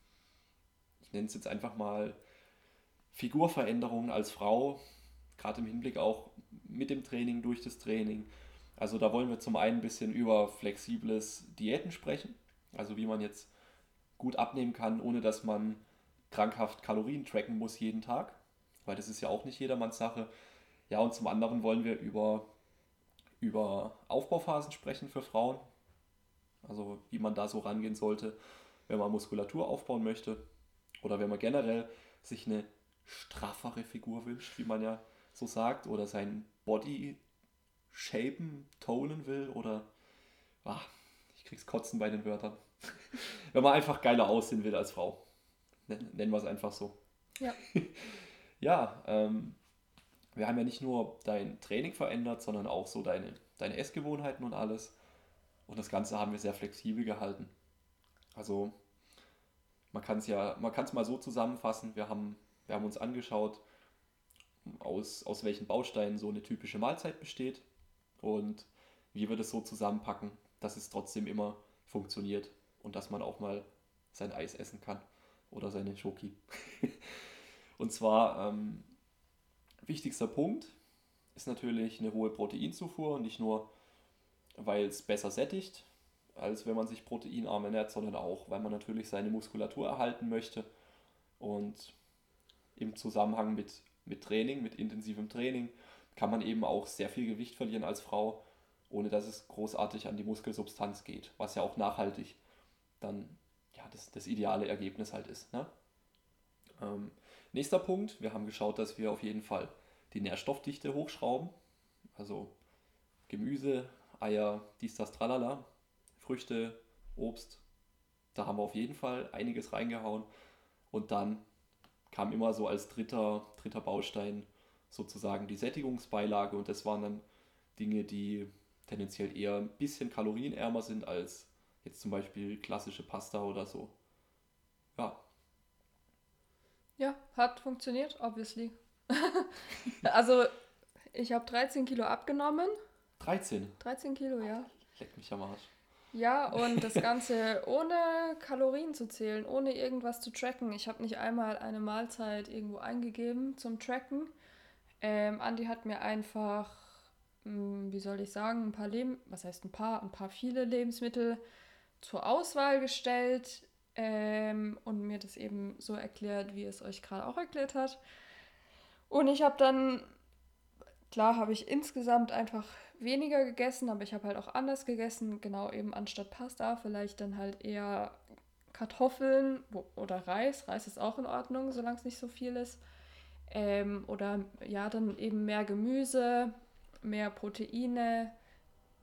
ich nenne es jetzt einfach mal Figurveränderungen als Frau, gerade im Hinblick auch mit dem Training, durch das Training. Also da wollen wir zum einen ein bisschen über flexibles Diäten sprechen, also wie man jetzt gut abnehmen kann, ohne dass man krankhaft Kalorien tracken muss jeden Tag, weil das ist ja auch nicht jedermanns Sache. Ja, und zum anderen wollen wir über, über Aufbauphasen sprechen für Frauen, also wie man da so rangehen sollte, wenn man Muskulatur aufbauen möchte. Oder wenn man generell sich eine straffere Figur wünscht, wie man ja so sagt, oder sein Body shapen, tonen will oder ah, ich krieg's kotzen bei den Wörtern. wenn man einfach geiler aussehen will als Frau. Nen- Nennen wir es einfach so. Ja. ja, ähm, wir haben ja nicht nur dein Training verändert, sondern auch so deine, deine Essgewohnheiten und alles. Und das Ganze haben wir sehr flexibel gehalten. Also man kann es ja, man kann es mal so zusammenfassen. Wir haben, wir haben uns angeschaut, aus, aus welchen Bausteinen so eine typische Mahlzeit besteht und wie wir das so zusammenpacken, dass es trotzdem immer funktioniert und dass man auch mal sein Eis essen kann oder seine Schoki. und zwar ähm, wichtigster Punkt ist natürlich eine hohe Proteinzufuhr, nicht nur weil es besser sättigt, als wenn man sich proteinarm ernährt, sondern auch, weil man natürlich seine Muskulatur erhalten möchte und im Zusammenhang mit, mit Training, mit intensivem Training, kann man eben auch sehr viel Gewicht verlieren als Frau, ohne dass es großartig an die Muskelsubstanz geht, was ja auch nachhaltig dann ja, das, das ideale Ergebnis halt ist. Ne? Ähm, nächster Punkt, wir haben geschaut, dass wir auf jeden Fall die Nährstoffdichte hochschrauben, also Gemüse, Eier, dies, das, tralala, Früchte, Obst, da haben wir auf jeden Fall einiges reingehauen und dann kam immer so als dritter, dritter Baustein sozusagen die Sättigungsbeilage und das waren dann Dinge, die tendenziell eher ein bisschen kalorienärmer sind als jetzt zum Beispiel klassische Pasta oder so. Ja. Ja, hat funktioniert, obviously. also, ich habe 13 Kilo abgenommen. 13? 13 Kilo, ja. Leck mich am Arsch. Ja, und das Ganze ohne Kalorien zu zählen, ohne irgendwas zu tracken. Ich habe nicht einmal eine Mahlzeit irgendwo eingegeben zum Tracken. Ähm, Andi hat mir einfach, mh, hm, wie soll ich sagen, ein paar Leben, was heißt ein paar, ein paar viele Lebensmittel zur Auswahl gestellt ähm, und mir das eben so erklärt, wie es euch gerade auch erklärt hat. Und ich habe dann, klar, habe ich insgesamt einfach weniger gegessen, aber ich habe halt auch anders gegessen. Genau eben anstatt Pasta vielleicht dann halt eher Kartoffeln oder Reis. Reis ist auch in Ordnung, solange es nicht so viel ist. Ähm, oder ja, dann eben mehr Gemüse, mehr Proteine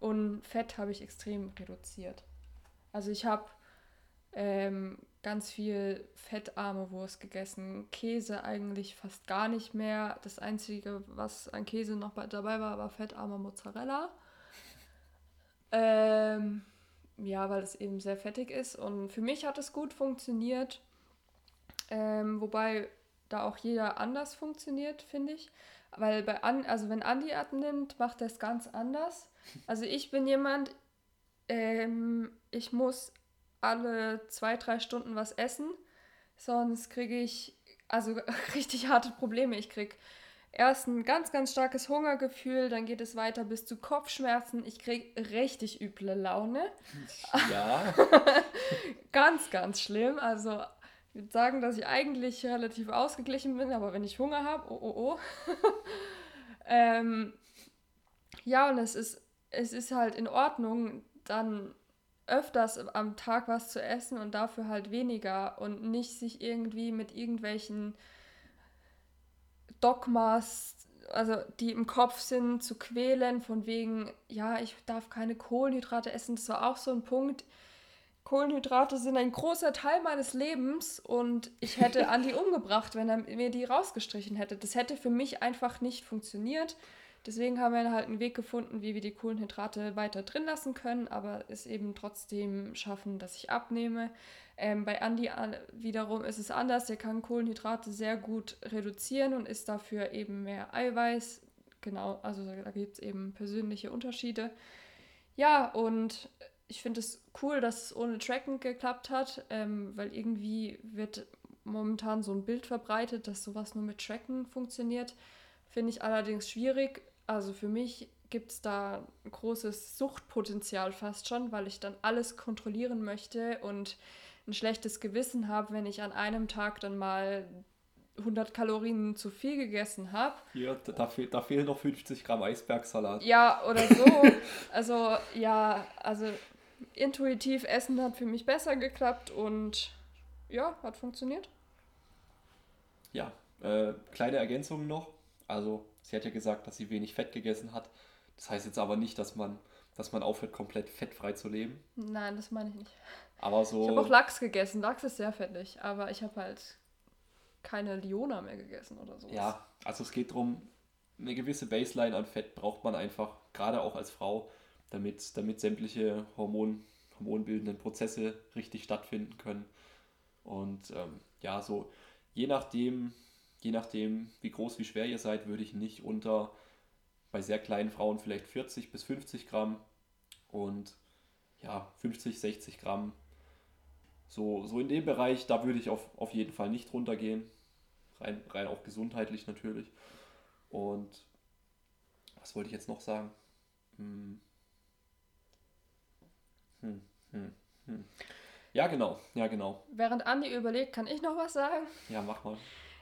und Fett habe ich extrem reduziert. Also ich habe ähm, ganz viel fettarme Wurst gegessen, Käse eigentlich fast gar nicht mehr. Das Einzige, was an Käse noch dabei war, war fettarmer Mozzarella. Ähm, ja, weil es eben sehr fettig ist und für mich hat es gut funktioniert. Ähm, wobei da auch jeder anders funktioniert, finde ich. Weil bei An also wenn Andi abnimmt, macht er es ganz anders. Also ich bin jemand, ähm, ich muss alle zwei, drei Stunden was essen. Sonst kriege ich also richtig harte Probleme. Ich kriege erst ein ganz, ganz starkes Hungergefühl, dann geht es weiter bis zu Kopfschmerzen. Ich kriege richtig üble Laune. Ja. ganz, ganz schlimm. Also ich würde sagen, dass ich eigentlich relativ ausgeglichen bin, aber wenn ich Hunger habe, oh, oh, oh. ähm, ja, und es ist, es ist halt in Ordnung, dann öfters am Tag was zu essen und dafür halt weniger und nicht sich irgendwie mit irgendwelchen Dogmas, also die im Kopf sind, zu quälen, von wegen, ja, ich darf keine Kohlenhydrate essen. Das war auch so ein Punkt. Kohlenhydrate sind ein großer Teil meines Lebens und ich hätte Andi umgebracht, wenn er mir die rausgestrichen hätte. Das hätte für mich einfach nicht funktioniert. Deswegen haben wir halt einen Weg gefunden, wie wir die Kohlenhydrate weiter drin lassen können, aber es eben trotzdem schaffen, dass ich abnehme. Ähm, bei Andi wiederum ist es anders. Der kann Kohlenhydrate sehr gut reduzieren und ist dafür eben mehr Eiweiß. Genau, also da gibt es eben persönliche Unterschiede. Ja, und ich finde es cool, dass es ohne Tracken geklappt hat, ähm, weil irgendwie wird momentan so ein Bild verbreitet, dass sowas nur mit Tracken funktioniert. Finde ich allerdings schwierig, also für mich gibt es da ein großes Suchtpotenzial fast schon, weil ich dann alles kontrollieren möchte und ein schlechtes Gewissen habe, wenn ich an einem Tag dann mal 100 Kalorien zu viel gegessen habe. Ja, da, fehl, da fehlen noch 50 Gramm Eisbergsalat. Ja, oder so. also ja, also intuitiv Essen hat für mich besser geklappt und ja, hat funktioniert. Ja, äh, kleine Ergänzung noch. Also Sie hat ja gesagt, dass sie wenig Fett gegessen hat. Das heißt jetzt aber nicht, dass man, dass man aufhört, komplett fettfrei zu leben. Nein, das meine ich nicht. Aber so. Ich habe auch Lachs gegessen. Lachs ist sehr fettig, aber ich habe halt keine Liona mehr gegessen oder so. Ja, also es geht darum, eine gewisse Baseline an Fett braucht man einfach, gerade auch als Frau, damit, damit sämtliche Hormon, hormonbildenden Prozesse richtig stattfinden können. Und ähm, ja, so je nachdem, je nachdem, wie groß, wie schwer ihr seid, würde ich nicht unter bei sehr kleinen Frauen vielleicht 40 bis 50 Gramm und ja, 50, 60 Gramm. So, so in dem Bereich, da würde ich auf, auf jeden Fall nicht runtergehen. Rein, rein auch gesundheitlich natürlich. Und was wollte ich jetzt noch sagen? Hm. Hm, hm, hm. Ja, genau, ja, genau. Während Andi überlegt, kann ich noch was sagen? Ja, mach mal.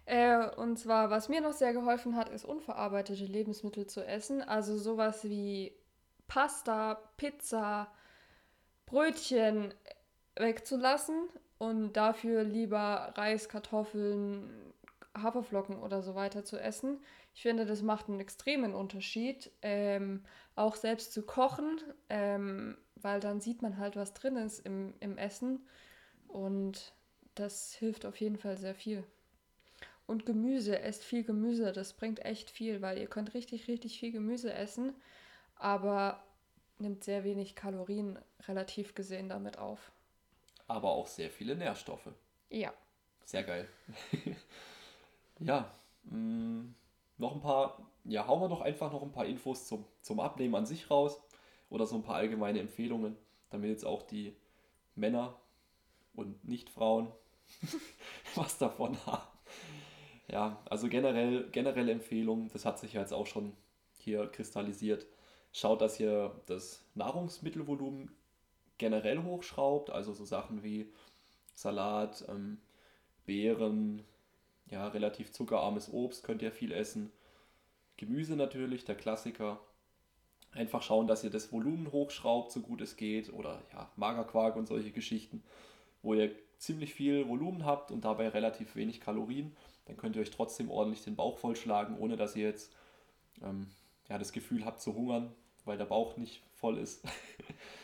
Äh, und zwar, was mir noch sehr geholfen hat, ist unverarbeitete Lebensmittel zu essen. Also sowas wie Pasta, Pizza, Brötchen wegzulassen und dafür lieber Reis, Kartoffeln, Haferflocken oder so weiter zu essen. Ich finde, das macht einen extremen Unterschied. Ähm, auch selbst zu kochen, ähm, weil dann sieht man halt, was drin ist im, im Essen. Und das hilft auf jeden Fall sehr viel. Und Gemüse, esst viel Gemüse, das bringt echt viel, weil ihr könnt richtig, richtig viel Gemüse essen. aber nimmt sehr wenig Kalorien relativ gesehen damit auf. Aber auch sehr viele Nährstoffe. Ja. Sehr geil. ja, mm, noch ein paar, ja, hauen wir doch einfach noch ein paar Infos zum, zum Abnehmen an sich raus oder so ein paar allgemeine Empfehlungen, damit jetzt auch die Männer und Nicht-Frauen was davon haben. Ja, also generell, generelle Empfehlung, das hat sich ja jetzt auch schon hier kristallisiert. Schaut, dass ihr das Nahrungsmittelvolumen generell hochschraubt, also so Sachen wie Salat, ähm, Beeren, ja, relativ zuckerarmes Obst könnt ihr viel essen. Gemüse natürlich, der Klassiker. Einfach schauen, dass ihr das Volumen hochschraubt, so gut es geht. Oder ja, Magerquark und solche Geschichten, wo ihr ziemlich viel Volumen habt und dabei relativ wenig Kalorien. Dann könnt ihr euch trotzdem ordentlich den Bauch vollschlagen, ohne dass ihr jetzt ähm, ja, das Gefühl habt zu hungern, weil der Bauch nicht voll ist.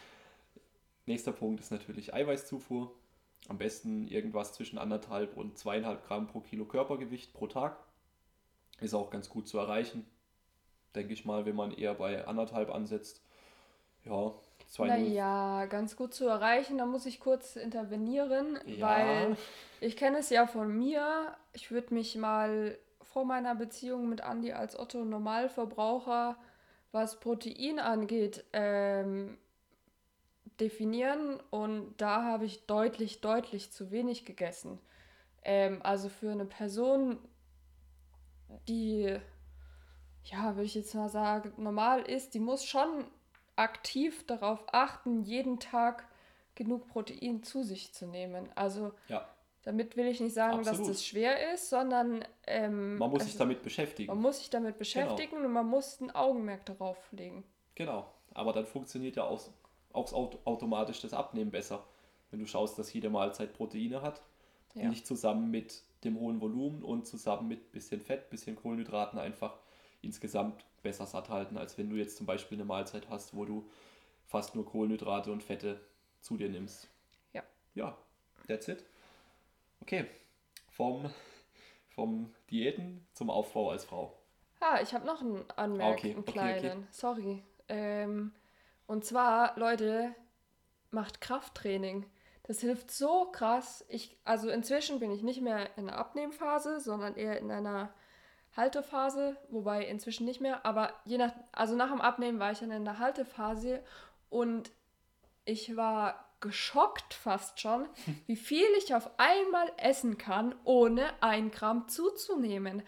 Nächster Punkt ist natürlich Eiweißzufuhr. Am besten irgendwas zwischen anderthalb und zweieinhalb Gramm pro Kilo Körpergewicht pro Tag. Ist auch ganz gut zu erreichen. Denke ich mal, wenn man eher bei anderthalb ansetzt. Ja, naja, ganz gut zu erreichen. Da muss ich kurz intervenieren, ja. weil ich kenne es ja von mir. Ich würde mich mal vor meiner Beziehung mit Andi als Otto Normalverbraucher, was Protein angeht, ähm, definieren. Und da habe ich deutlich, deutlich zu wenig gegessen. Ähm, also für eine Person, die, ja, würde ich jetzt mal sagen, normal ist, die muss schon aktiv darauf achten, jeden Tag genug Protein zu sich zu nehmen. Also ja. damit will ich nicht sagen, Absolut. dass das schwer ist, sondern ähm, man muss also, sich damit beschäftigen. Man muss sich damit beschäftigen genau. und man muss ein Augenmerk darauf legen. Genau, aber dann funktioniert ja auch, auch automatisch das Abnehmen besser, wenn du schaust, dass jede Mahlzeit Proteine hat, die ja. dich zusammen mit dem hohen Volumen und zusammen mit bisschen Fett, bisschen Kohlenhydraten einfach insgesamt besser satt halten, als wenn du jetzt zum Beispiel eine Mahlzeit hast, wo du fast nur Kohlenhydrate und Fette zu dir nimmst. Ja. Ja, that's it. Okay, vom, vom Diäten zum Aufbau als Frau. Ah, ich habe noch einen Anmerk, okay, einen kleinen. Okay, okay. Sorry. Ähm, und zwar, Leute, macht Krafttraining. Das hilft so krass. Ich, also inzwischen bin ich nicht mehr in der Abnehmphase, sondern eher in einer Haltephase, wobei inzwischen nicht mehr, aber je nach, also nach dem Abnehmen war ich dann in der Haltephase und ich war geschockt fast schon, wie viel ich auf einmal essen kann, ohne ein Gramm zuzunehmen.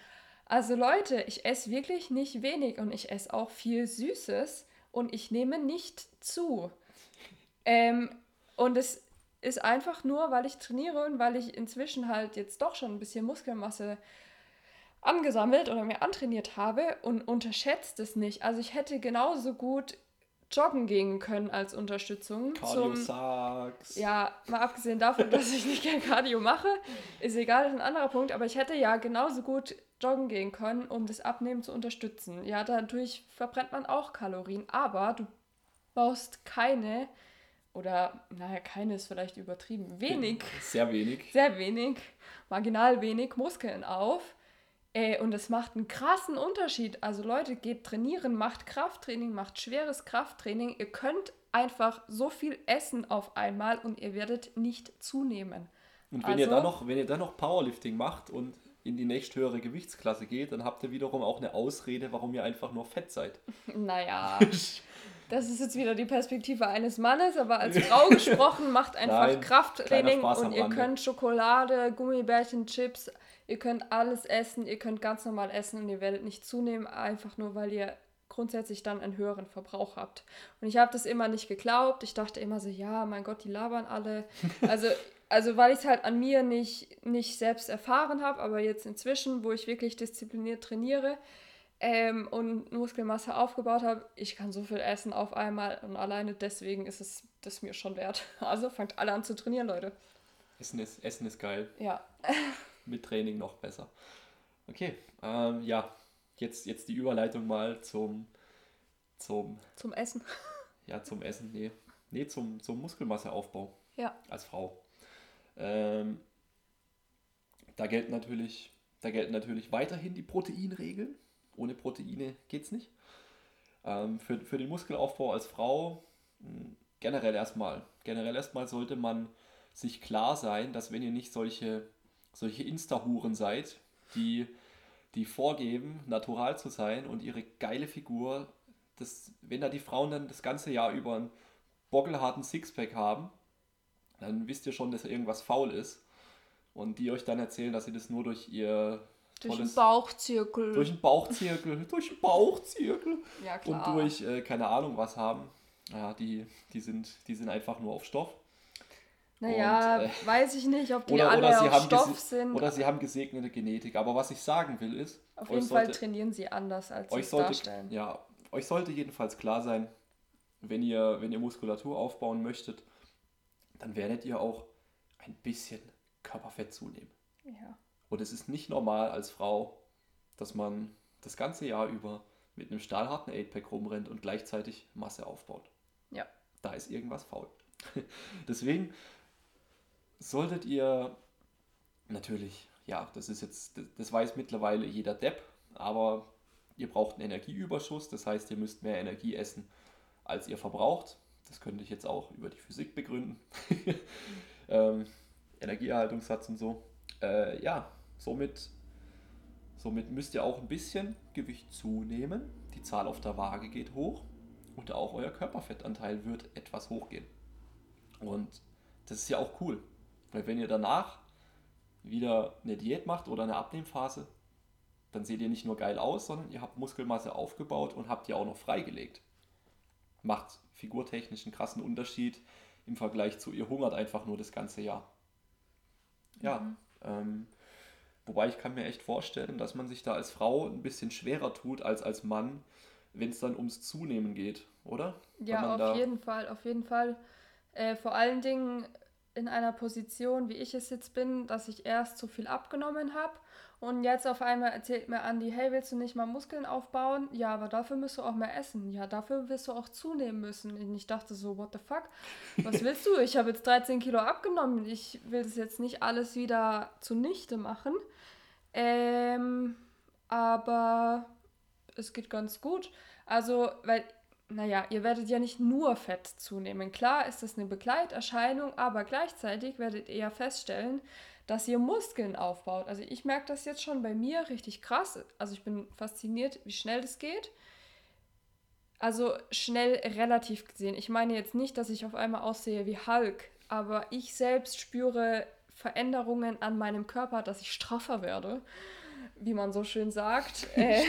Also Leute, ich esse wirklich nicht wenig und ich esse auch viel Süßes und ich nehme nicht zu. Ähm, und es ist einfach nur, weil ich trainiere und weil ich inzwischen halt jetzt doch schon ein bisschen Muskelmasse angesammelt oder mir antrainiert habe und unterschätzt es nicht. Also ich hätte genauso gut joggen gehen können als Unterstützung. Cardio Sucks. Ja, mal abgesehen davon, dass ich nicht gern Cardio mache, ist egal, das ist ein anderer Punkt, aber ich hätte ja genauso gut joggen gehen können, um das Abnehmen zu unterstützen. Ja, dadurch verbrennt man auch Kalorien, aber du baust keine oder naja, keine ist vielleicht übertrieben, wenig. Sehr wenig. Sehr wenig, marginal wenig Muskeln auf Ey, und es macht einen krassen Unterschied. Also Leute, geht trainieren, macht Krafttraining, macht schweres Krafttraining. Ihr könnt einfach so viel essen auf einmal und ihr werdet nicht zunehmen. Und wenn also, ihr dann noch, wenn ihr dann noch Powerlifting macht und in die nächsthöhere Gewichtsklasse geht, dann habt ihr wiederum auch eine Ausrede, warum ihr einfach nur fett seid. Naja. Das ist jetzt wieder die Perspektive eines Mannes, aber als Frau gesprochen, macht einfach Nein, Krafttraining und ihr könnt Schokolade, Gummibärchen, Chips, Ihr könnt alles essen, ihr könnt ganz normal essen und ihr werdet nicht zunehmen, einfach nur weil ihr grundsätzlich dann einen höheren Verbrauch habt. Und ich habe das immer nicht geglaubt. Ich dachte immer so, ja, mein Gott, die labern alle. Also, also weil ich es halt an mir nicht, nicht selbst erfahren habe, aber jetzt inzwischen, wo ich wirklich diszipliniert trainiere ähm, und Muskelmasse aufgebaut habe, ich kann so viel essen auf einmal und alleine deswegen ist es das mir schon wert. Also fangt alle an zu trainieren, Leute. Essen ist, Essen ist geil. Ja. mit Training noch besser. Okay, ähm, ja, jetzt, jetzt die Überleitung mal zum, zum... Zum Essen. Ja, zum Essen, nee. Nee, zum, zum Muskelmasseaufbau. Ja. Als Frau. Ähm, da gelten natürlich, da gelten natürlich weiterhin die Proteinregeln. Ohne Proteine geht es nicht. Ähm, für, für den Muskelaufbau als Frau hm, generell erstmal. Generell erstmal sollte man sich klar sein, dass wenn ihr nicht solche, solche Insta-Huren seid, die, die vorgeben, natural zu sein und ihre geile Figur, das, wenn da die Frauen dann das ganze Jahr über einen bockelharten Sixpack haben, dann wisst ihr schon, dass irgendwas faul ist. Und die euch dann erzählen, dass sie das nur durch ihr durch den Bauchzirkel. Durch den Bauchzirkel, durch den Bauchzirkel. Ja, klar. Und durch, äh, keine Ahnung, was haben. Ja, die, die, sind, die sind einfach nur auf Stoff. Naja, und, äh, weiß ich nicht, ob die oder, alle oder auf Stoff sind. Oder sie haben gesegnete Genetik. Aber was ich sagen will ist... Auf jeden Fall sollte, trainieren sie anders, als sie es darstellen. Ja, euch sollte jedenfalls klar sein, wenn ihr, wenn ihr Muskulatur aufbauen möchtet, dann werdet ihr auch ein bisschen Körperfett zunehmen. Ja. Und es ist nicht normal als Frau, dass man das ganze Jahr über mit einem stahlharten 8-Pack rumrennt und gleichzeitig Masse aufbaut. Ja. Da ist irgendwas faul. Deswegen solltet ihr natürlich, ja, das ist jetzt, das weiß mittlerweile jeder Depp, aber ihr braucht einen Energieüberschuss, das heißt, ihr müsst mehr Energie essen, als ihr verbraucht. Das könnte ich jetzt auch über die Physik begründen. ähm, Energieerhaltungssatz und so. Äh, ja, somit, somit müsst ihr auch ein bisschen Gewicht zunehmen. Die Zahl auf der Waage geht hoch und auch euer Körperfettanteil wird etwas hochgehen. Und das ist ja auch cool, weil wenn ihr danach wieder eine Diät macht oder eine Abnehmphase, dann seht ihr nicht nur geil aus, sondern ihr habt Muskelmasse aufgebaut und habt ihr auch noch freigelegt. Macht figurtechnisch einen krassen Unterschied im Vergleich zu ihr hungert einfach nur das ganze Jahr. Ja, mhm. ähm, wobei ich kann mir echt vorstellen, dass man sich da als Frau ein bisschen schwerer tut als als Mann, wenn es dann ums Zunehmen geht, oder? Ja, auf jeden Fall, auf jeden Fall. Äh, vor allen Dingen in einer Position, wie ich es jetzt bin, dass ich erst zu viel abgenommen habe und jetzt auf einmal erzählt mir Andi, hey, willst du nicht mal Muskeln aufbauen? Ja, aber dafür musst du auch mehr essen. Ja, dafür wirst du auch zunehmen müssen. Und ich dachte so, what the fuck? Was willst du? Ich habe jetzt 13 Kilo abgenommen. Ich will das jetzt nicht alles wieder zunichte machen. Ähm, aber es geht ganz gut. Also, weil naja, ihr werdet ja nicht nur Fett zunehmen. Klar ist das eine Begleiterscheinung, aber gleichzeitig werdet ihr ja feststellen, dass ihr Muskeln aufbaut. Also ich merke das jetzt schon bei mir richtig krass. Also ich bin fasziniert, wie schnell das geht. Also schnell relativ gesehen. Ich meine jetzt nicht, dass ich auf einmal aussehe wie Hulk, aber ich selbst spüre Veränderungen an meinem Körper, dass ich straffer werde, wie man so schön sagt. äh,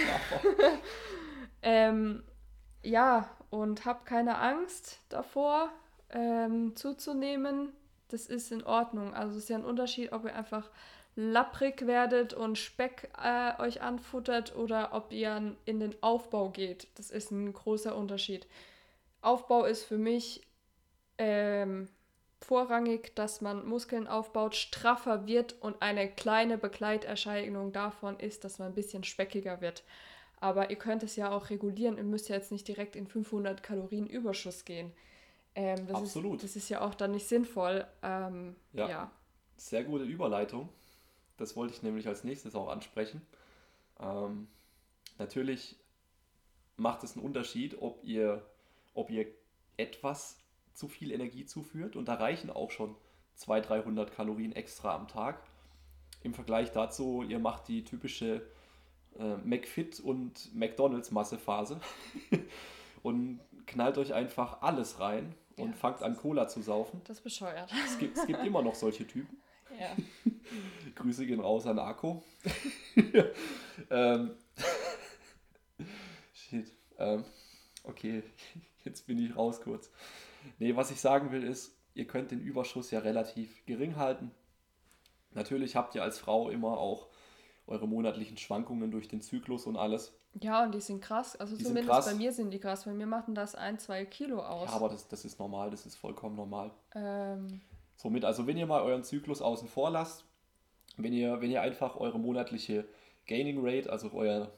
ähm, ja, und habe keine Angst davor, ähm, zuzunehmen. Das ist in Ordnung. Also es ist ja ein Unterschied, ob ihr einfach lapprig werdet und Speck äh, euch anfuttert oder ob ihr in den Aufbau geht. Das ist ein großer Unterschied. Aufbau ist für mich ähm, vorrangig, dass man Muskeln aufbaut, straffer wird und eine kleine Begleiterscheinung davon ist, dass man ein bisschen speckiger wird. Aber ihr könnt es ja auch regulieren. Ihr müsst ja jetzt nicht direkt in 500 Kalorien Überschuss gehen. Ähm, das Absolut. Ist, das ist ja auch dann nicht sinnvoll. Ähm, ja. ja. Sehr gute Überleitung. Das wollte ich nämlich als nächstes auch ansprechen. Ähm, natürlich macht es einen Unterschied, ob ihr, ob ihr etwas zu viel Energie zuführt und da reichen auch schon 200, 300 Kalorien extra am Tag. Im Vergleich dazu, ihr macht die typische äh, McFit und McDonalds Massephase und knallt euch einfach alles rein und ja, fangt an Cola zu saufen. Das ist bescheuert. Es gibt, es gibt immer noch solche Typen. Ja. Grüße gehen raus an Akko. ähm, shit. Ähm, okay, jetzt bin ich raus kurz. Nee, was ich sagen will ist, ihr könnt den Überschuss ja relativ gering halten. Natürlich habt ihr als Frau immer auch eure monatlichen Schwankungen durch den Zyklus und alles. Ja, und die sind krass. Also die zumindest krass. bei mir sind die krass. Bei mir machen das ein, zwei Kilo aus. Ja, aber das, das ist normal, das ist vollkommen normal. Ähm. Somit, also wenn ihr mal euren Zyklus außen vor lasst, wenn ihr, wenn ihr einfach eure monatliche Gaining Rate, also euer,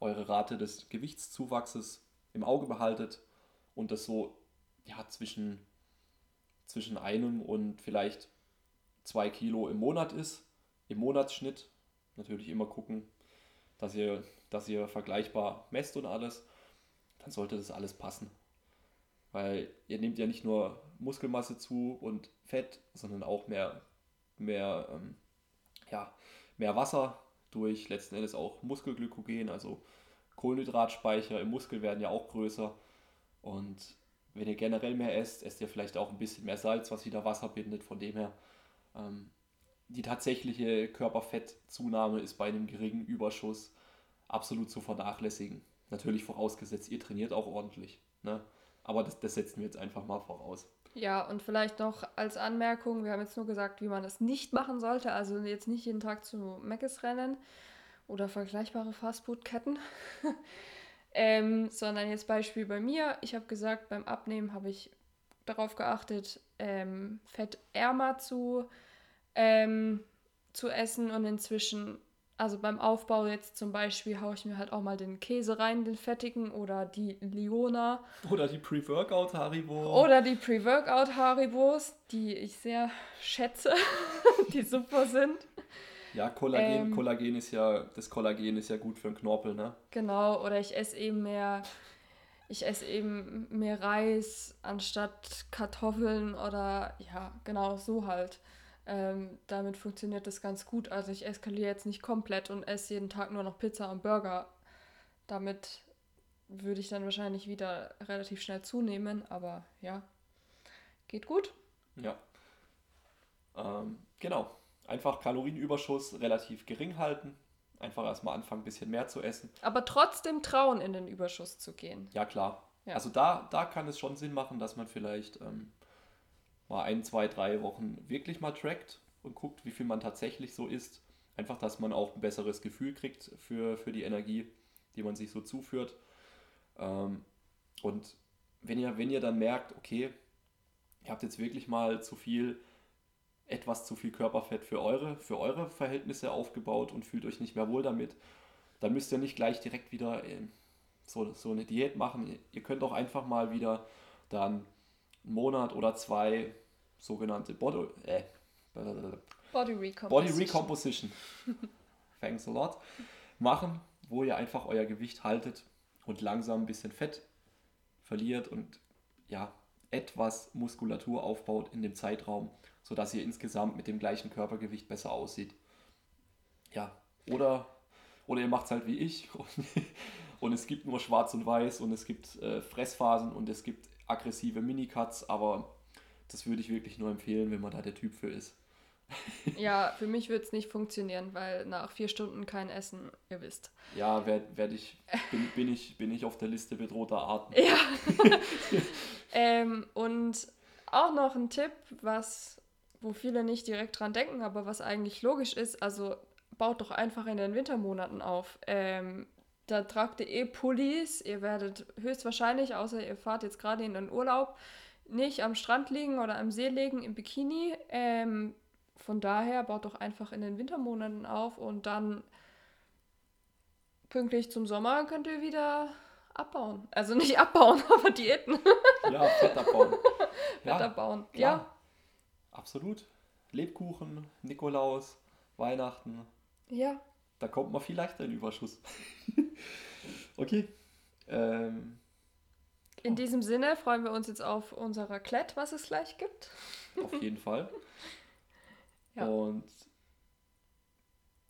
eure Rate des Gewichtszuwachses im Auge behaltet und das so ja, zwischen, zwischen einem und vielleicht zwei Kilo im Monat ist, im Monatsschnitt, natürlich immer gucken, dass ihr, dass ihr vergleichbar messt und alles, dann sollte das alles passen. Weil ihr nehmt ja nicht nur Muskelmasse zu und Fett, sondern auch mehr, mehr, ähm, ja, mehr Wasser durch letzten Endes auch Muskelglykogen, also Kohlenhydratspeicher im Muskel werden ja auch größer. Und wenn ihr generell mehr esst, esst ihr vielleicht auch ein bisschen mehr Salz, was wieder Wasser bindet. Von dem her, ähm, die tatsächliche Körperfettzunahme ist bei einem geringen Überschuss absolut zu vernachlässigen. Natürlich vorausgesetzt, ihr trainiert auch ordentlich. Ne? Aber das, das setzen wir jetzt einfach mal voraus. Ja, und vielleicht noch als Anmerkung, wir haben jetzt nur gesagt, wie man das nicht machen sollte. Also jetzt nicht jeden Tag zu Mc's rennen oder vergleichbare Fastfood-Ketten. ähm, sondern jetzt Beispiel bei mir. Ich habe gesagt, beim Abnehmen habe ich darauf geachtet, ähm, fettärmer zu, ähm, zu essen und inzwischen also beim Aufbau jetzt zum Beispiel haue ich mir halt auch mal den Käse rein, den fettigen oder die Liona. Oder die Pre-Workout Haribo. Oder die Pre-Workout Haribos, die ich sehr schätze, die super sind. Ja, Kollagen, ähm, Kollagen ist ja, das Kollagen ist ja gut für den Knorpel, ne? Genau, oder ich esse eben mehr, ich esse eben mehr Reis anstatt Kartoffeln oder ja, genau so halt. Ähm, damit funktioniert das ganz gut. Also ich eskaliere jetzt nicht komplett und esse jeden Tag nur noch Pizza und Burger. Damit würde ich dann wahrscheinlich wieder relativ schnell zunehmen, aber ja, geht gut. Ja. Ähm, genau. Einfach Kalorienüberschuss relativ gering halten. Einfach erstmal anfangen, ein bisschen mehr zu essen. Aber trotzdem trauen, in den Überschuss zu gehen. Ja, klar. Ja. Also da, da kann es schon Sinn machen, dass man vielleicht ähm, mal ein, zwei, drei Wochen wirklich mal trackt und guckt, wie viel man tatsächlich so isst. Einfach, dass man auch ein besseres Gefühl kriegt für, für die Energie, die man sich so zuführt. Ähm, und wenn ihr, wenn ihr dann merkt, okay, ihr habt jetzt wirklich mal zu viel, etwas zu viel Körperfett für eure, für eure Verhältnisse aufgebaut und fühlt euch nicht mehr wohl damit, dann müsst ihr nicht gleich direkt wieder äh, so, so eine Diät machen. Ihr könnt auch einfach mal wieder dann einen Monat oder zwei sogenannte Body, äh, Body Recomposition, Body Recomposition. Thanks a lot. Machen, wo ihr einfach euer Gewicht haltet und langsam ein bisschen Fett verliert und ja, etwas Muskulatur aufbaut in dem Zeitraum, sodass ihr insgesamt mit dem gleichen Körpergewicht besser aussieht. Ja, oder, oder ihr macht es halt wie ich und, und, es gibt nur schwarz und weiß und es gibt äh, Fressphasen und es gibt aggressive Minicuts, aber das würde ich wirklich nur empfehlen, wenn man da der Typ für ist. ja, für mich würde es nicht funktionieren, weil nach vier Stunden kein Essen, ihr wisst. Ja, werd, werd ich, bin, bin, ich, bin ich auf der Liste bedrohter Arten. Ja. ähm, und auch noch ein Tipp, was, wo viele nicht direkt dran denken, aber was eigentlich logisch ist, also baut doch einfach in den Wintermonaten auf. Ähm, da tragt ihr eh Pullis, ihr werdet höchstwahrscheinlich, außer ihr fahrt jetzt gerade in den Urlaub, nicht am Strand liegen oder am See liegen im Bikini. Ähm, von daher baut doch einfach in den Wintermonaten auf und dann pünktlich zum Sommer könnt ihr wieder abbauen. Also nicht abbauen, aber Diäten. Ja, Fett abbauen. Fett ja, abbauen, klar. ja. Absolut. Lebkuchen, Nikolaus, Weihnachten. Ja. Da kommt man viel leichter in Überschuss. okay. Ähm, in diesem Sinne freuen wir uns jetzt auf unser Raclette, was es gleich gibt. Auf jeden Fall. ja. Und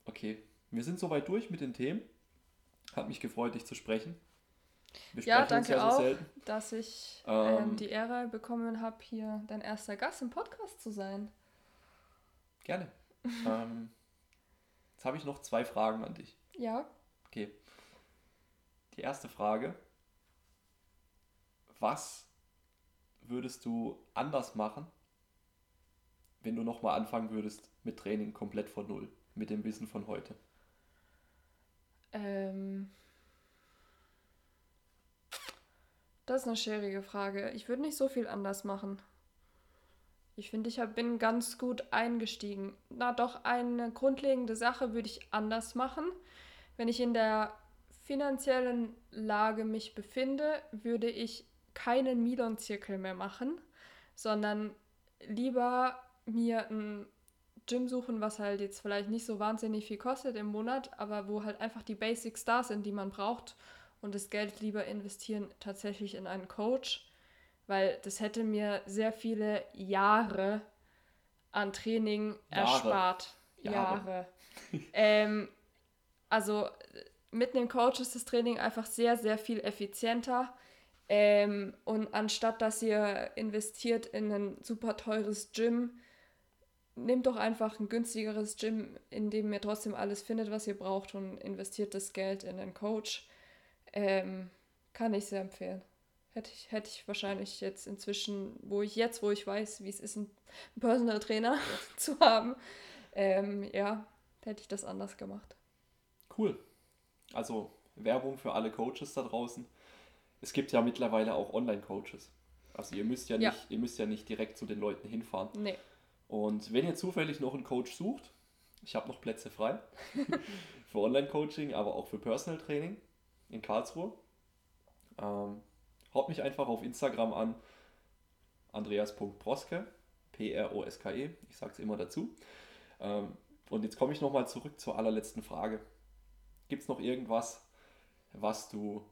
okay, wir sind soweit durch mit den Themen. Hat mich gefreut, dich zu sprechen. Wir ja, danke ja so auch, selten. dass ich ähm, ähm, die Ehre bekommen habe, hier dein erster Gast im Podcast zu sein. Gerne. ähm, jetzt habe ich noch zwei Fragen an dich. Ja. Okay. Die erste Frage was würdest du anders machen, wenn du nochmal anfangen würdest mit Training komplett von Null, mit dem Wissen von heute? Ähm, das ist eine schwierige Frage. Ich würde nicht so viel anders machen. Ich finde, ich bin ganz gut eingestiegen. Na doch, eine grundlegende Sache würde ich anders machen. Wenn ich in der finanziellen Lage mich befinde, würde ich keinen Milon-Zirkel mehr machen, sondern lieber mir ein Gym suchen, was halt jetzt vielleicht nicht so wahnsinnig viel kostet im Monat, aber wo halt einfach die Basics da sind, die man braucht und das Geld lieber investieren tatsächlich in einen Coach, weil das hätte mir sehr viele Jahre an Training Jahre. erspart. Jahre. Jahre. ähm, also mit einem Coach ist das Training einfach sehr, sehr viel effizienter. Ähm, und anstatt dass ihr investiert in ein super teures Gym, nehmt doch einfach ein günstigeres Gym, in dem ihr trotzdem alles findet, was ihr braucht und investiert das Geld in einen Coach. Ähm, kann ich sehr empfehlen. Hätte ich, hätte ich wahrscheinlich jetzt inzwischen, wo ich jetzt, wo ich weiß, wie es ist, einen Personal Trainer zu haben, ähm, ja, hätte ich das anders gemacht. Cool. Also Werbung für alle Coaches da draußen. Es gibt ja mittlerweile auch Online-Coaches. Also ihr müsst ja, ja, Nicht, ihr müsst ja nicht direkt zu den Leuten hinfahren. Nee. Und wenn ihr zufällig noch einen Coach sucht, ich habe noch Plätze frei für Online-Coaching, aber auch für Personal Training in Karlsruhe. Ähm, haut mich einfach auf Instagram an, andreas.proske, P-R-O-S-K-E, ich sage es immer dazu. Ähm, und jetzt komme ich nochmal zurück zur allerletzten Frage. Gibt es noch irgendwas, was du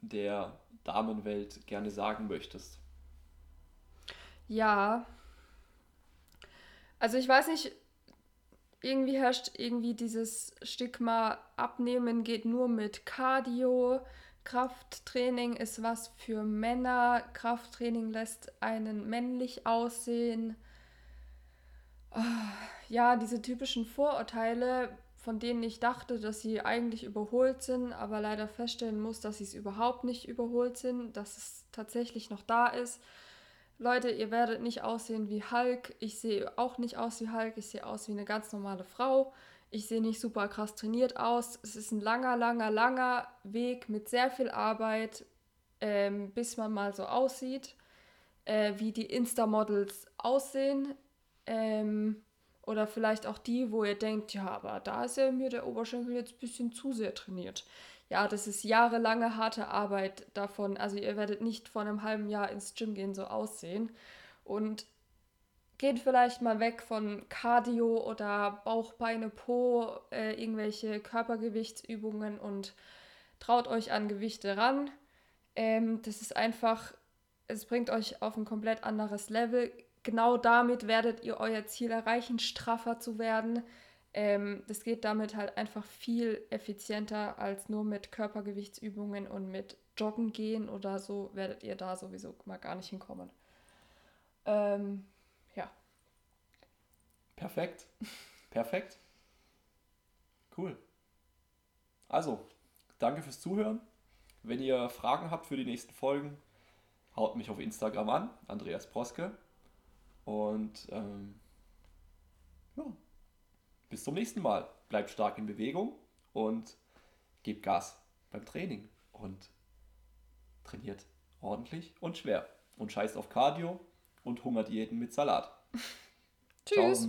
der Damenwelt gerne sagen möchtest? Ja. Also ich weiß nicht, irgendwie herrscht irgendwie dieses Stigma, Abnehmen geht nur mit Cardio, Krafttraining ist was für Männer, Krafttraining lässt einen männlich aussehen. Oh, ja, diese typischen Vorurteile von denen ich dachte, dass sie eigentlich überholt sind, aber leider feststellen muss, dass sie es überhaupt nicht überholt sind, dass es tatsächlich noch da ist. Leute, ihr werdet nicht aussehen wie Hulk. Ich sehe auch nicht aus wie Hulk. Ich sehe aus wie eine ganz normale Frau. Ich sehe nicht super krass trainiert aus. Es ist ein langer, langer, langer Weg mit sehr viel Arbeit, ähm, bis man mal so aussieht, äh, wie die Insta-Models aussehen. Ähm, oder vielleicht auch die, wo ihr denkt, ja, aber da ist ja mir der Oberschenkel jetzt ein bisschen zu sehr trainiert. Ja, das ist jahrelange harte Arbeit davon. Also ihr werdet nicht vor einem halben Jahr ins Gym gehen so aussehen. Und geht vielleicht mal weg von Cardio oder Bauch, Beine, Po, äh, irgendwelche Körpergewichtsübungen und traut euch an Gewichte ran. Ähm, das ist einfach, es bringt euch auf ein komplett anderes Level genau damit werdet ihr euer Ziel erreichen, straffer zu werden. Ähm, das geht damit halt einfach viel effizienter als nur mit Körpergewichtsübungen und mit Joggen gehen oder so, werdet ihr da sowieso mal gar nicht hinkommen. Ähm. Perfekt. Perfekt. Cool. Also, danke fürs Zuhören. Wenn ihr Fragen habt für die nächsten Folgen, haut mich auf Instagram an, Andreas Proske. Und ähm, ja, bis zum nächsten Mal. Bleibt stark in Bewegung und gebt Gas beim Training und trainiert ordentlich und schwer. Und scheißt auf Cardio und Hungerdiäten mit Salat. Tschüss.